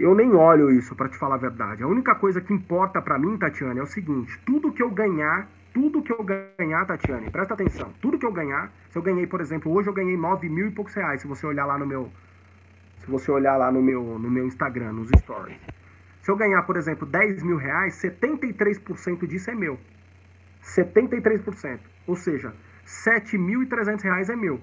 eu nem olho isso para te falar a verdade. A única coisa que importa para mim, Tatiane, é o seguinte: tudo que eu ganhar, tudo que eu ganhar, Tatiane, presta atenção, tudo que eu ganhar, se eu ganhei, por exemplo, hoje eu ganhei 9 mil e poucos reais, se você olhar lá no meu, se você olhar lá no meu, no meu Instagram, nos stories. Se eu ganhar, por exemplo, 10 mil reais, 73% disso é meu. 73%. Ou seja, 7.300 reais é meu.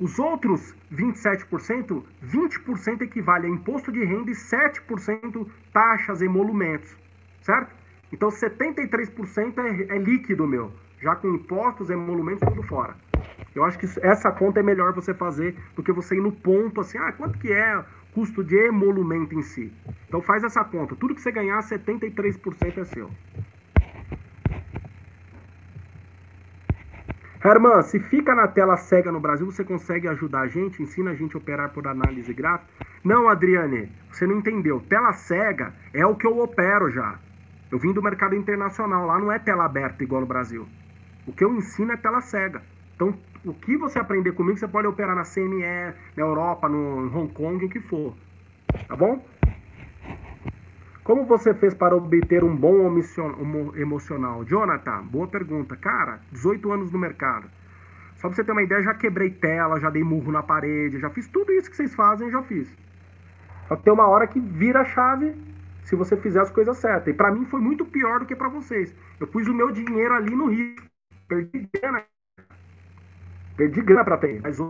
Os outros 27%, 20% equivale a imposto de renda e 7% taxas emolumentos, certo? Então 73% é, é líquido meu, já com impostos, emolumentos, tudo fora. Eu acho que essa conta é melhor você fazer do que você ir no ponto assim, ah, quanto que é custo de emolumento em si. Então faz essa conta, tudo que você ganhar, 73% é seu. Herman, se fica na tela cega no Brasil, você consegue ajudar a gente? Ensina a gente a operar por análise gráfica? Não, Adriane, você não entendeu. Tela cega é o que eu opero já. Eu vim do mercado internacional, lá não é tela aberta igual no Brasil. O que eu ensino é tela cega. Então, o que você aprender comigo, você pode operar na CME, na Europa, no Hong Kong, o que for. Tá bom? Como você fez para obter um bom emocional? Jonathan, boa pergunta. Cara, 18 anos no mercado. Só pra você ter uma ideia, já quebrei tela, já dei murro na parede, já fiz tudo isso que vocês fazem, já fiz. Só tem uma hora que vira a chave se você fizer as coisas certas. E para mim foi muito pior do que para vocês. Eu pus o meu dinheiro ali no risco. Perdi grana. Perdi grana para ter. Mas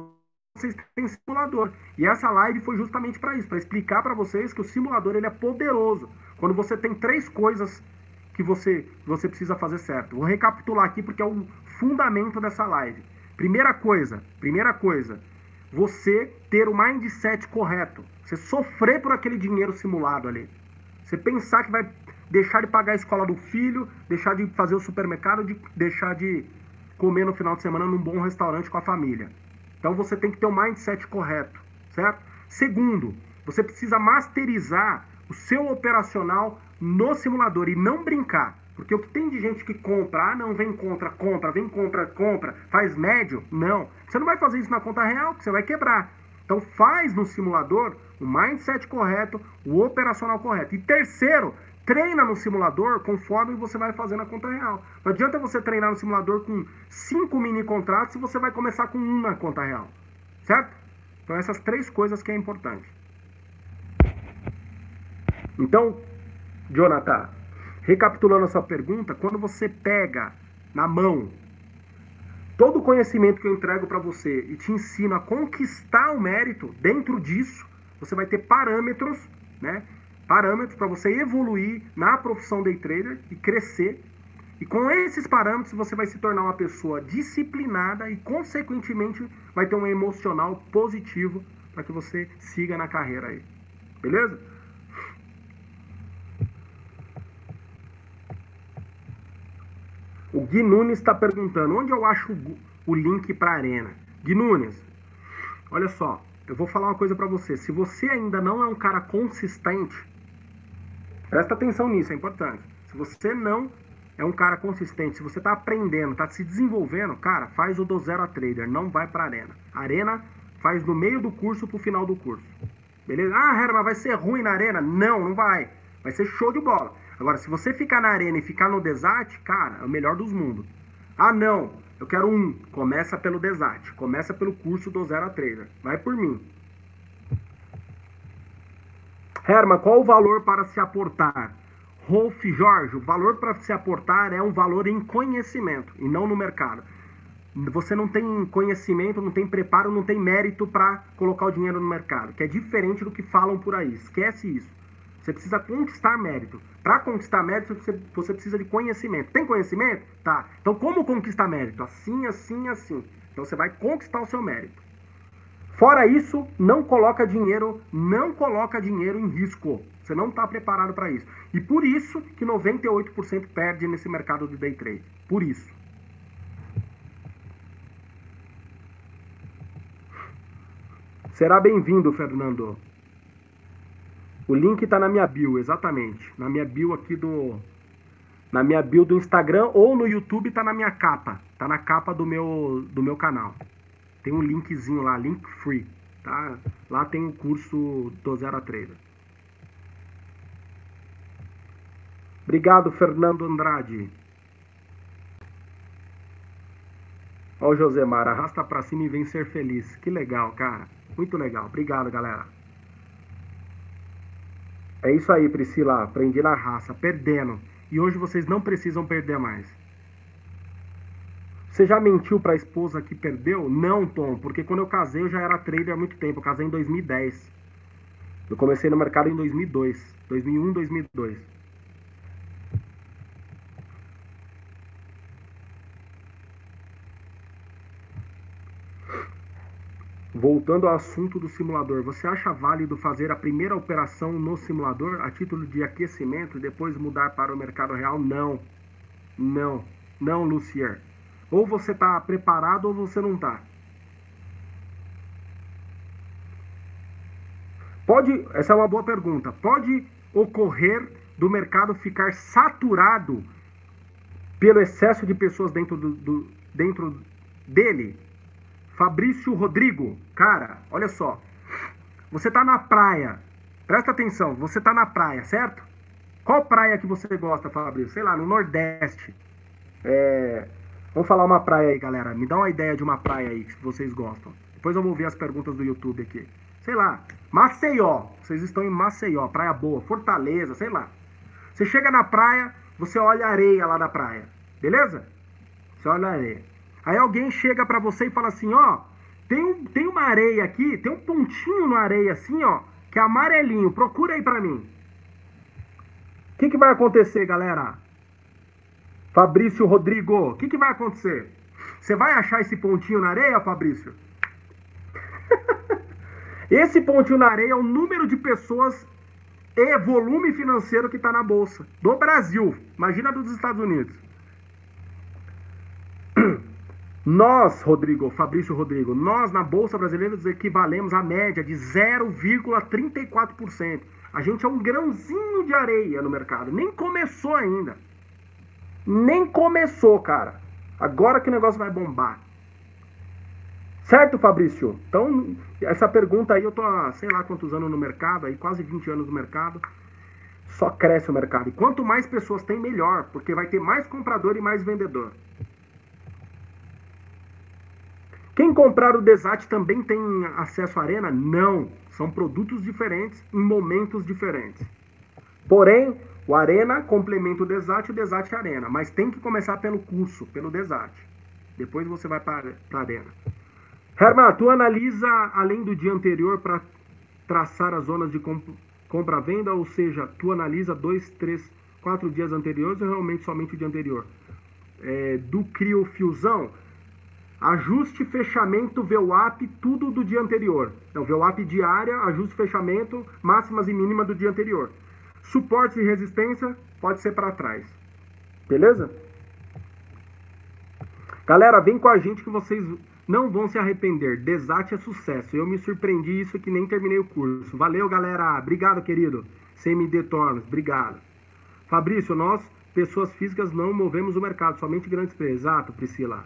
vocês têm simulador. E essa live foi justamente para isso, para explicar para vocês que o simulador ele é poderoso. Quando você tem três coisas que você, você precisa fazer certo. Vou recapitular aqui porque é o fundamento dessa live. Primeira coisa, primeira coisa, você ter o mindset correto. Você sofrer por aquele dinheiro simulado ali. Você pensar que vai deixar de pagar a escola do filho, deixar de fazer o supermercado, de deixar de comer no final de semana num bom restaurante com a família. Então você tem que ter o mindset correto, certo? Segundo, você precisa masterizar o seu operacional no simulador e não brincar. Porque o que tem de gente que compra, ah, não, vem contra, compra, vem contra, compra, faz médio. Não. Você não vai fazer isso na conta real, que você vai quebrar. Então faz no simulador o mindset correto, o operacional correto. E terceiro, treina no simulador conforme você vai fazer na conta real. Não adianta você treinar no simulador com cinco mini contratos se você vai começar com um na conta real. Certo? Então essas três coisas que é importante. Então, Jonathan, recapitulando a sua pergunta, quando você pega na mão todo o conhecimento que eu entrego para você e te ensino a conquistar o mérito, dentro disso, você vai ter parâmetros, né? Parâmetros para você evoluir na profissão day trader e crescer. E com esses parâmetros você vai se tornar uma pessoa disciplinada e, consequentemente, vai ter um emocional positivo para que você siga na carreira aí. Beleza? O Gui Nunes está perguntando onde eu acho o link para Arena. Gui Nunes, olha só, eu vou falar uma coisa para você. Se você ainda não é um cara consistente, Presta atenção nisso, é importante. Se você não é um cara consistente, se você está aprendendo, está se desenvolvendo, cara, faz o do zero a trader, não vai para arena. Arena faz no meio do curso para o final do curso. Beleza? Ah, Herman, vai ser ruim na arena? Não, não vai. Vai ser show de bola. Agora, se você ficar na arena e ficar no desart, cara, é o melhor dos mundos. Ah, não, eu quero um. Começa pelo desart. Começa pelo curso do zero a trader. Vai por mim. Herman, qual o valor para se aportar? Rolf Jorge, o valor para se aportar é um valor em conhecimento e não no mercado. Você não tem conhecimento, não tem preparo, não tem mérito para colocar o dinheiro no mercado, que é diferente do que falam por aí. Esquece isso. Você precisa conquistar mérito. Para conquistar mérito, você, precisa de conhecimento. Tem conhecimento? Tá. Então, como conquistar mérito? Assim, assim, assim. Então, você vai conquistar o seu mérito. Fora isso, não coloca dinheiro, não coloca dinheiro em risco. Você não está preparado para isso. E por isso que 98% perde nesse mercado de day trade. Por isso. Será bem-vindo, Fernando. O link está na minha bio, exatamente. Na minha bio aqui do. Na minha bio do Instagram ou no YouTube está na minha capa. Está na capa do meu, do meu canal. Tem um linkzinho lá, link free, tá? Lá tem o curso do Zero a Trader. Obrigado, Fernando Andrade. Ó o Josemar, arrasta pra cima e vem ser feliz. Que legal, cara. Muito legal. Obrigado, galera. É isso aí, Priscila. Aprendi na raça, perdendo. E hoje vocês não precisam perder mais. Você já mentiu para a esposa que perdeu? Não, Tom, porque quando eu casei eu já era trader há muito tempo. Eu casei em 2010. Eu comecei no mercado em 2002. 2001, 2002. Voltando ao assunto do simulador, você acha válido fazer a primeira operação no simulador a título de aquecimento e depois mudar para o mercado real? Não. Não. Não, Lucier. Ou você está preparado ou você não está. Pode, essa é uma boa pergunta. Pode ocorrer do mercado ficar saturado pelo excesso de pessoas dentro, do, do dentro dele? Fabrício Rodrigo, cara, olha só. Você tá na praia. Presta atenção, você tá na praia, certo? Qual praia que você gosta, Fabrício? Sei lá, no Nordeste. É... Vamos falar uma praia aí, galera. Me dá uma ideia de uma praia aí que vocês gostam. Depois eu vou ver as perguntas do YouTube aqui. Sei lá, Maceió. Vocês estão em Maceió, praia boa. Fortaleza, sei lá. Você chega na praia, você olha a areia lá da praia. Beleza? Você olha a areia. Aí alguém chega para você e fala assim, ó, tem, um, tem uma areia aqui, tem um pontinho na areia assim, ó, que é amarelinho, procura aí para mim. O que, que vai acontecer, galera? Fabrício Rodrigo, o que, que vai acontecer? Você vai achar esse pontinho na areia, Fabrício? esse pontinho na areia é o número de pessoas e volume financeiro que está na bolsa do Brasil. Imagina dos Estados Unidos. Nós, Rodrigo, Fabrício Rodrigo, nós na Bolsa Brasileira equivalemos à média de 0,34%. A gente é um grãozinho de areia no mercado. Nem começou ainda. Nem começou, cara. Agora que o negócio vai bombar. Certo, Fabrício? Então, essa pergunta aí, eu tô há sei lá quantos anos no mercado, aí quase 20 anos no mercado. Só cresce o mercado. E quanto mais pessoas tem, melhor, porque vai ter mais comprador e mais vendedor. Quem comprar o Desat também tem acesso à arena? Não. São produtos diferentes em momentos diferentes. Porém, o Arena complementa o Desat e o Desat é Arena. Mas tem que começar pelo curso, pelo Desat. Depois você vai para a Arena. Herman, tu analisa além do dia anterior para traçar as zonas de compra-venda? Ou seja, tu analisa dois, três, quatro dias anteriores ou realmente somente o dia anterior? É, do Criofusão, Ajuste, fechamento, VWAP, tudo do dia anterior. Então, VWAP diária, ajuste, fechamento, máximas e mínimas do dia anterior. Suporte e resistência, pode ser para trás. Beleza? Galera, vem com a gente que vocês não vão se arrepender. Desate é sucesso. Eu me surpreendi isso que nem terminei o curso. Valeu, galera. Obrigado, querido. CMD Tornos, obrigado. Fabrício, nós, pessoas físicas, não movemos o mercado, somente grandes empresas. Exato, Priscila.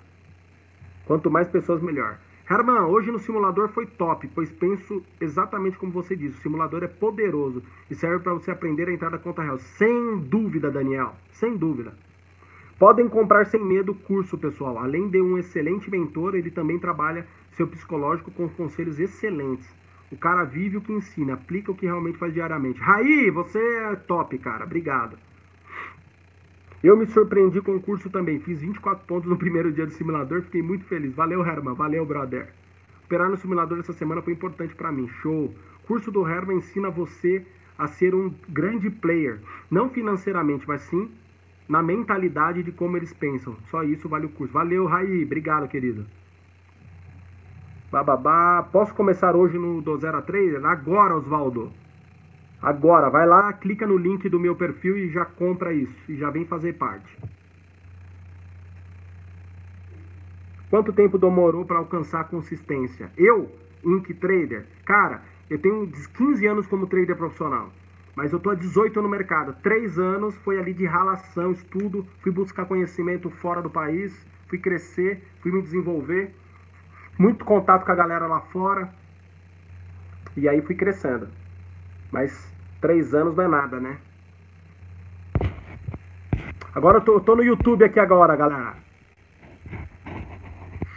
Quanto mais pessoas, melhor. Herman, hoje no simulador foi top, pois penso exatamente como você disse. O simulador é poderoso e serve para você aprender a entrar na conta real. Sem dúvida, Daniel. Sem dúvida. Podem comprar sem medo o curso, pessoal. Além de um excelente mentor, ele também trabalha seu psicológico com conselhos excelentes. O cara vive o que ensina, aplica o que realmente faz diariamente. Raí, você é top, cara. Obrigado. Eu me surpreendi com o curso também. Fiz 24 pontos no primeiro dia do simulador. Fiquei muito feliz. Valeu, Herman. Valeu, brother. Operar no simulador essa semana foi importante para mim. Show. Curso do Herman ensina você a ser um grande player. Não financeiramente, mas sim na mentalidade de como eles pensam. Só isso vale o curso. Valeu, Raí. Obrigado, querido. Bababá. Posso começar hoje no do 0 a 3? Agora, Osvaldo. Agora, vai lá, clica no link do meu perfil e já compra isso. E já vem fazer parte. Quanto tempo demorou para alcançar a consistência? Eu, Ink Trader, cara, eu tenho 15 anos como trader profissional. Mas eu tô há 18 no mercado. Três anos foi ali de ralação, estudo, fui buscar conhecimento fora do país, fui crescer, fui me desenvolver. Muito contato com a galera lá fora. E aí fui crescendo. Mas Três anos não é nada, né? Agora eu tô, tô no YouTube aqui agora, galera.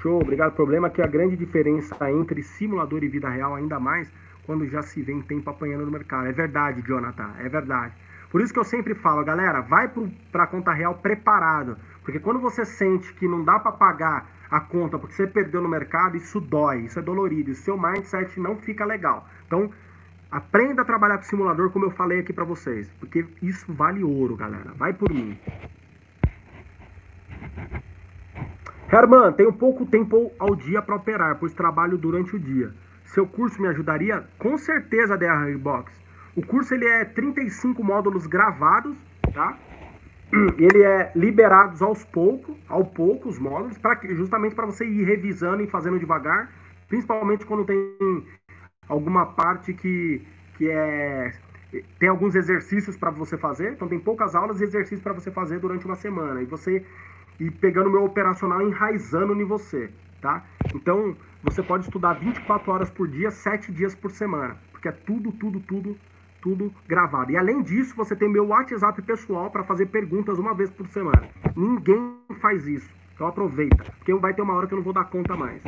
Show, obrigado. O problema é que a grande diferença entre simulador e vida real, ainda mais quando já se vê em tempo apanhando no mercado. É verdade, Jonathan, é verdade. Por isso que eu sempre falo, galera, vai para a conta real preparado. Porque quando você sente que não dá para pagar a conta porque você perdeu no mercado, isso dói, isso é dolorido, e seu mindset não fica legal. Então, aprenda a trabalhar com simulador como eu falei aqui para vocês, porque isso vale ouro, galera. Vai por mim. Herman, tenho pouco tempo ao dia para operar, pois trabalho durante o dia. Seu curso me ajudaria? Com certeza, DR Box. O curso ele é 35 módulos gravados, tá? Ele é liberados aos poucos, ao pouco os módulos, pra, justamente para você ir revisando e fazendo devagar, principalmente quando tem alguma parte que, que é tem alguns exercícios para você fazer, então tem poucas aulas e exercícios para você fazer durante uma semana. E você e pegando o meu operacional enraizando em você, tá? Então, você pode estudar 24 horas por dia, 7 dias por semana, porque é tudo, tudo, tudo, tudo gravado. E além disso, você tem meu WhatsApp pessoal para fazer perguntas uma vez por semana. Ninguém faz isso. Então aproveita, porque vai ter uma hora que eu não vou dar conta mais.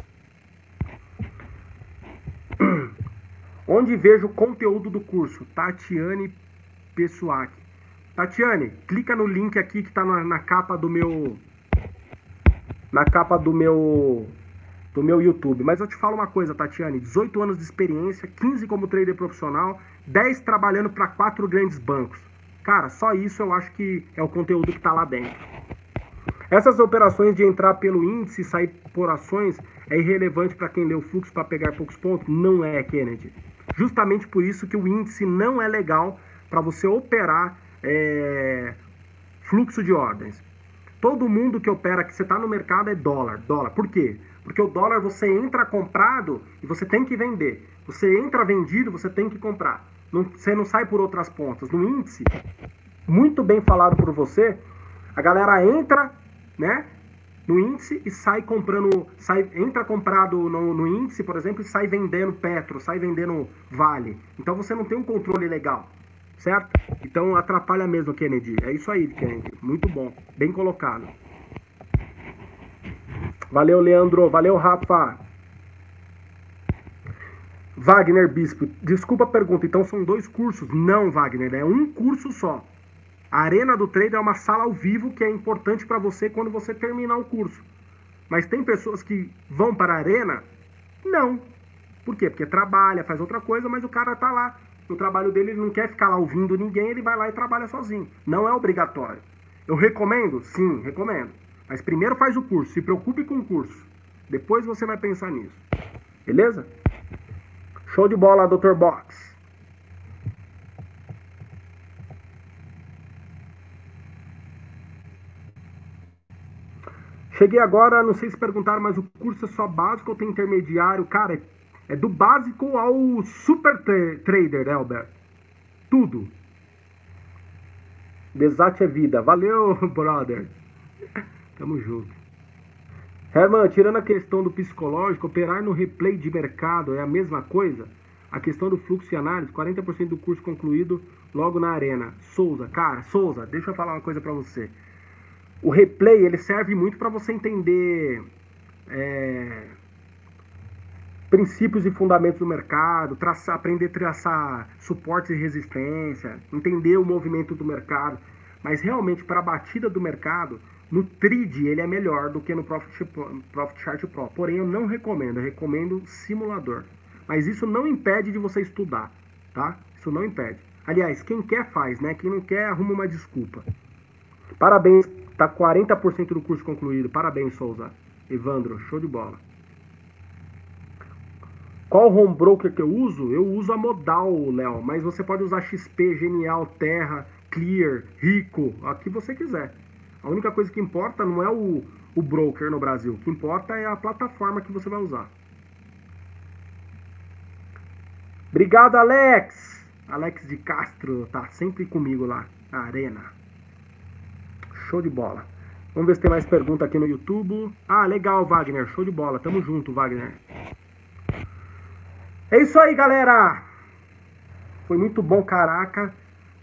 Onde vejo o conteúdo do curso? Tatiane Pessuac. Tatiane, clica no link aqui que está na, na capa do meu na capa do meu do meu YouTube. Mas eu te falo uma coisa, Tatiane, 18 anos de experiência, 15 como trader profissional, 10 trabalhando para quatro grandes bancos. Cara, só isso eu acho que é o conteúdo que está lá dentro. Essas operações de entrar pelo índice e sair por ações é irrelevante para quem o fluxo para pegar poucos pontos? Não é, Kennedy. Justamente por isso que o índice não é legal para você operar é, fluxo de ordens. Todo mundo que opera, que você está no mercado, é dólar. Dólar. Por quê? Porque o dólar você entra comprado e você tem que vender. Você entra vendido, você tem que comprar. Não, você não sai por outras pontas. No índice, muito bem falado por você, a galera entra, né? No índice e sai comprando, sai, entra comprado no, no índice, por exemplo, e sai vendendo Petro, sai vendendo Vale. Então você não tem um controle legal certo? Então atrapalha mesmo, Kennedy. É isso aí, Kennedy. Muito bom. Bem colocado. Valeu, Leandro. Valeu, Rafa. Wagner Bispo, desculpa a pergunta. Então são dois cursos? Não, Wagner, é um curso só. A Arena do Trader é uma sala ao vivo que é importante para você quando você terminar o curso. Mas tem pessoas que vão para a Arena? Não. Por quê? Porque trabalha, faz outra coisa, mas o cara tá lá no trabalho dele, ele não quer ficar lá ouvindo ninguém, ele vai lá e trabalha sozinho. Não é obrigatório. Eu recomendo? Sim, recomendo. Mas primeiro faz o curso, se preocupe com o curso. Depois você vai pensar nisso. Beleza? Show de bola, Dr. Box. Cheguei agora, não sei se perguntaram, mas o curso é só básico ou tem intermediário? Cara, é do básico ao super trader, Elber. Tudo. Desate é vida. Valeu, brother. Tamo junto. Herman, tirando a questão do psicológico, operar no replay de mercado é a mesma coisa? A questão do fluxo e análise, 40% do curso concluído logo na arena. Souza, cara, Souza, deixa eu falar uma coisa para você. O replay, ele serve muito para você entender é, princípios e fundamentos do mercado, traçar, aprender a traçar suportes e resistência, entender o movimento do mercado. Mas realmente, para a batida do mercado, no TRID ele é melhor do que no Profit, Profit Chart Pro. Porém, eu não recomendo, eu recomendo simulador. Mas isso não impede de você estudar, tá? Isso não impede. Aliás, quem quer faz, né? Quem não quer arruma uma desculpa. Parabéns, tá 40% do curso concluído. Parabéns, Souza. Evandro, show de bola. Qual home broker que eu uso? Eu uso a Modal, Léo, mas você pode usar XP, Genial, Terra, Clear, Rico, a que você quiser. A única coisa que importa não é o, o broker no Brasil, o que importa é a plataforma que você vai usar. Obrigado, Alex! Alex de Castro tá sempre comigo lá na arena. Show de bola. Vamos ver se tem mais pergunta aqui no YouTube. Ah, legal, Wagner. Show de bola. Tamo junto, Wagner. É isso aí, galera! Foi muito bom, caraca.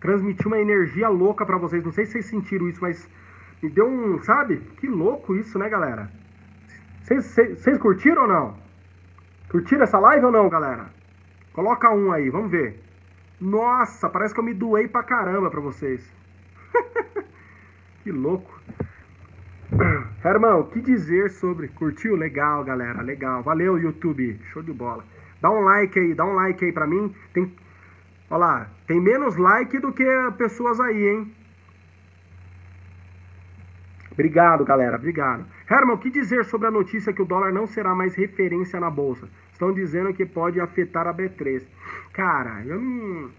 Transmiti uma energia louca para vocês. Não sei se vocês sentiram isso, mas me deu um, sabe? Que louco isso, né, galera? Vocês curtiram ou não? Curtiram essa live ou não, galera? Coloca um aí, vamos ver. Nossa, parece que eu me doei pra caramba pra vocês. que louco. Hermão, o que dizer sobre. Curtiu? Legal, galera, legal. Valeu, YouTube. Show de bola. Dá um like aí, dá um like aí pra mim. Tem. Olha lá, tem menos like do que pessoas aí, hein? Obrigado, galera, obrigado. Herman, o que dizer sobre a notícia que o dólar não será mais referência na bolsa? Estão dizendo que pode afetar a B3. Cara, eu não.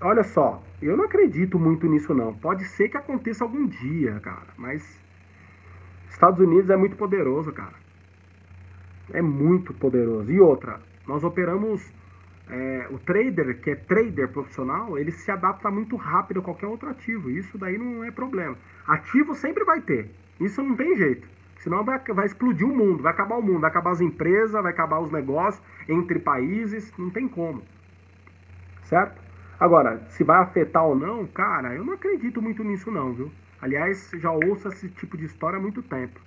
Olha só, eu não acredito muito nisso, não. Pode ser que aconteça algum dia, cara, mas. Estados Unidos é muito poderoso, cara. É muito poderoso. E outra, nós operamos é, o trader, que é trader profissional, ele se adapta muito rápido a qualquer outro ativo. Isso daí não é problema. Ativo sempre vai ter. Isso não tem jeito. Senão vai, vai explodir o mundo, vai acabar o mundo, vai acabar as empresas, vai acabar os negócios entre países, não tem como. Certo? Agora, se vai afetar ou não, cara, eu não acredito muito nisso não, viu? Aliás, já ouço esse tipo de história há muito tempo.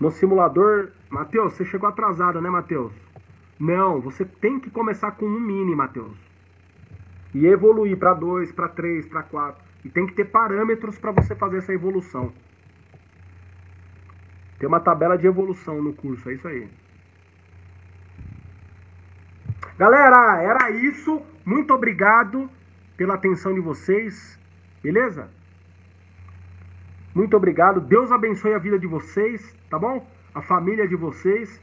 No simulador. Matheus, você chegou atrasado, né, Matheus? Não, você tem que começar com um mini, Matheus. E evoluir para dois, para três, para quatro. E tem que ter parâmetros para você fazer essa evolução. Tem uma tabela de evolução no curso, é isso aí. Galera, era isso. Muito obrigado pela atenção de vocês. Beleza? Muito obrigado. Deus abençoe a vida de vocês, tá bom? A família de vocês.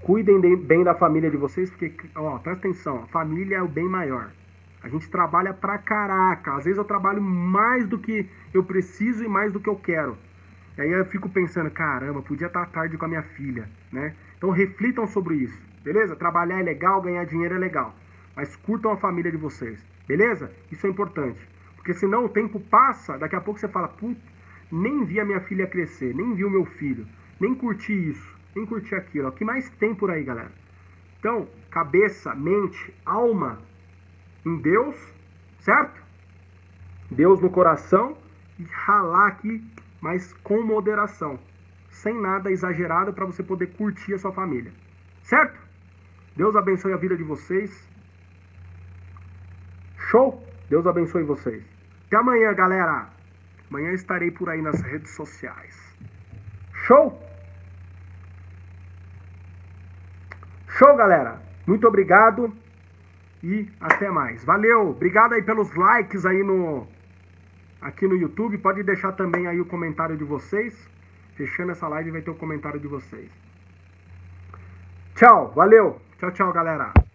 Cuidem bem da família de vocês, porque, ó, presta atenção, a família é o bem maior. A gente trabalha pra caraca. Às vezes eu trabalho mais do que eu preciso e mais do que eu quero. E aí eu fico pensando, caramba, podia estar tarde com a minha filha, né? Então reflitam sobre isso, beleza? Trabalhar é legal, ganhar dinheiro é legal. Mas curtam a família de vocês, beleza? Isso é importante. Porque senão o tempo passa, daqui a pouco você fala, putz, nem vi a minha filha crescer, nem vi o meu filho, nem curti isso, nem curti aquilo. O que mais tem por aí, galera? Então, cabeça, mente, alma em Deus, certo? Deus no coração e ralar aqui, mas com moderação, sem nada exagerado para você poder curtir a sua família, certo? Deus abençoe a vida de vocês. Show? Deus abençoe vocês. Até amanhã, galera. Amanhã estarei por aí nas redes sociais. Show? Show, galera. Muito obrigado e até mais. Valeu. Obrigado aí pelos likes aí no aqui no YouTube. Pode deixar também aí o comentário de vocês. Fechando essa live vai ter o comentário de vocês. Tchau. Valeu. Tchau, tchau, galera.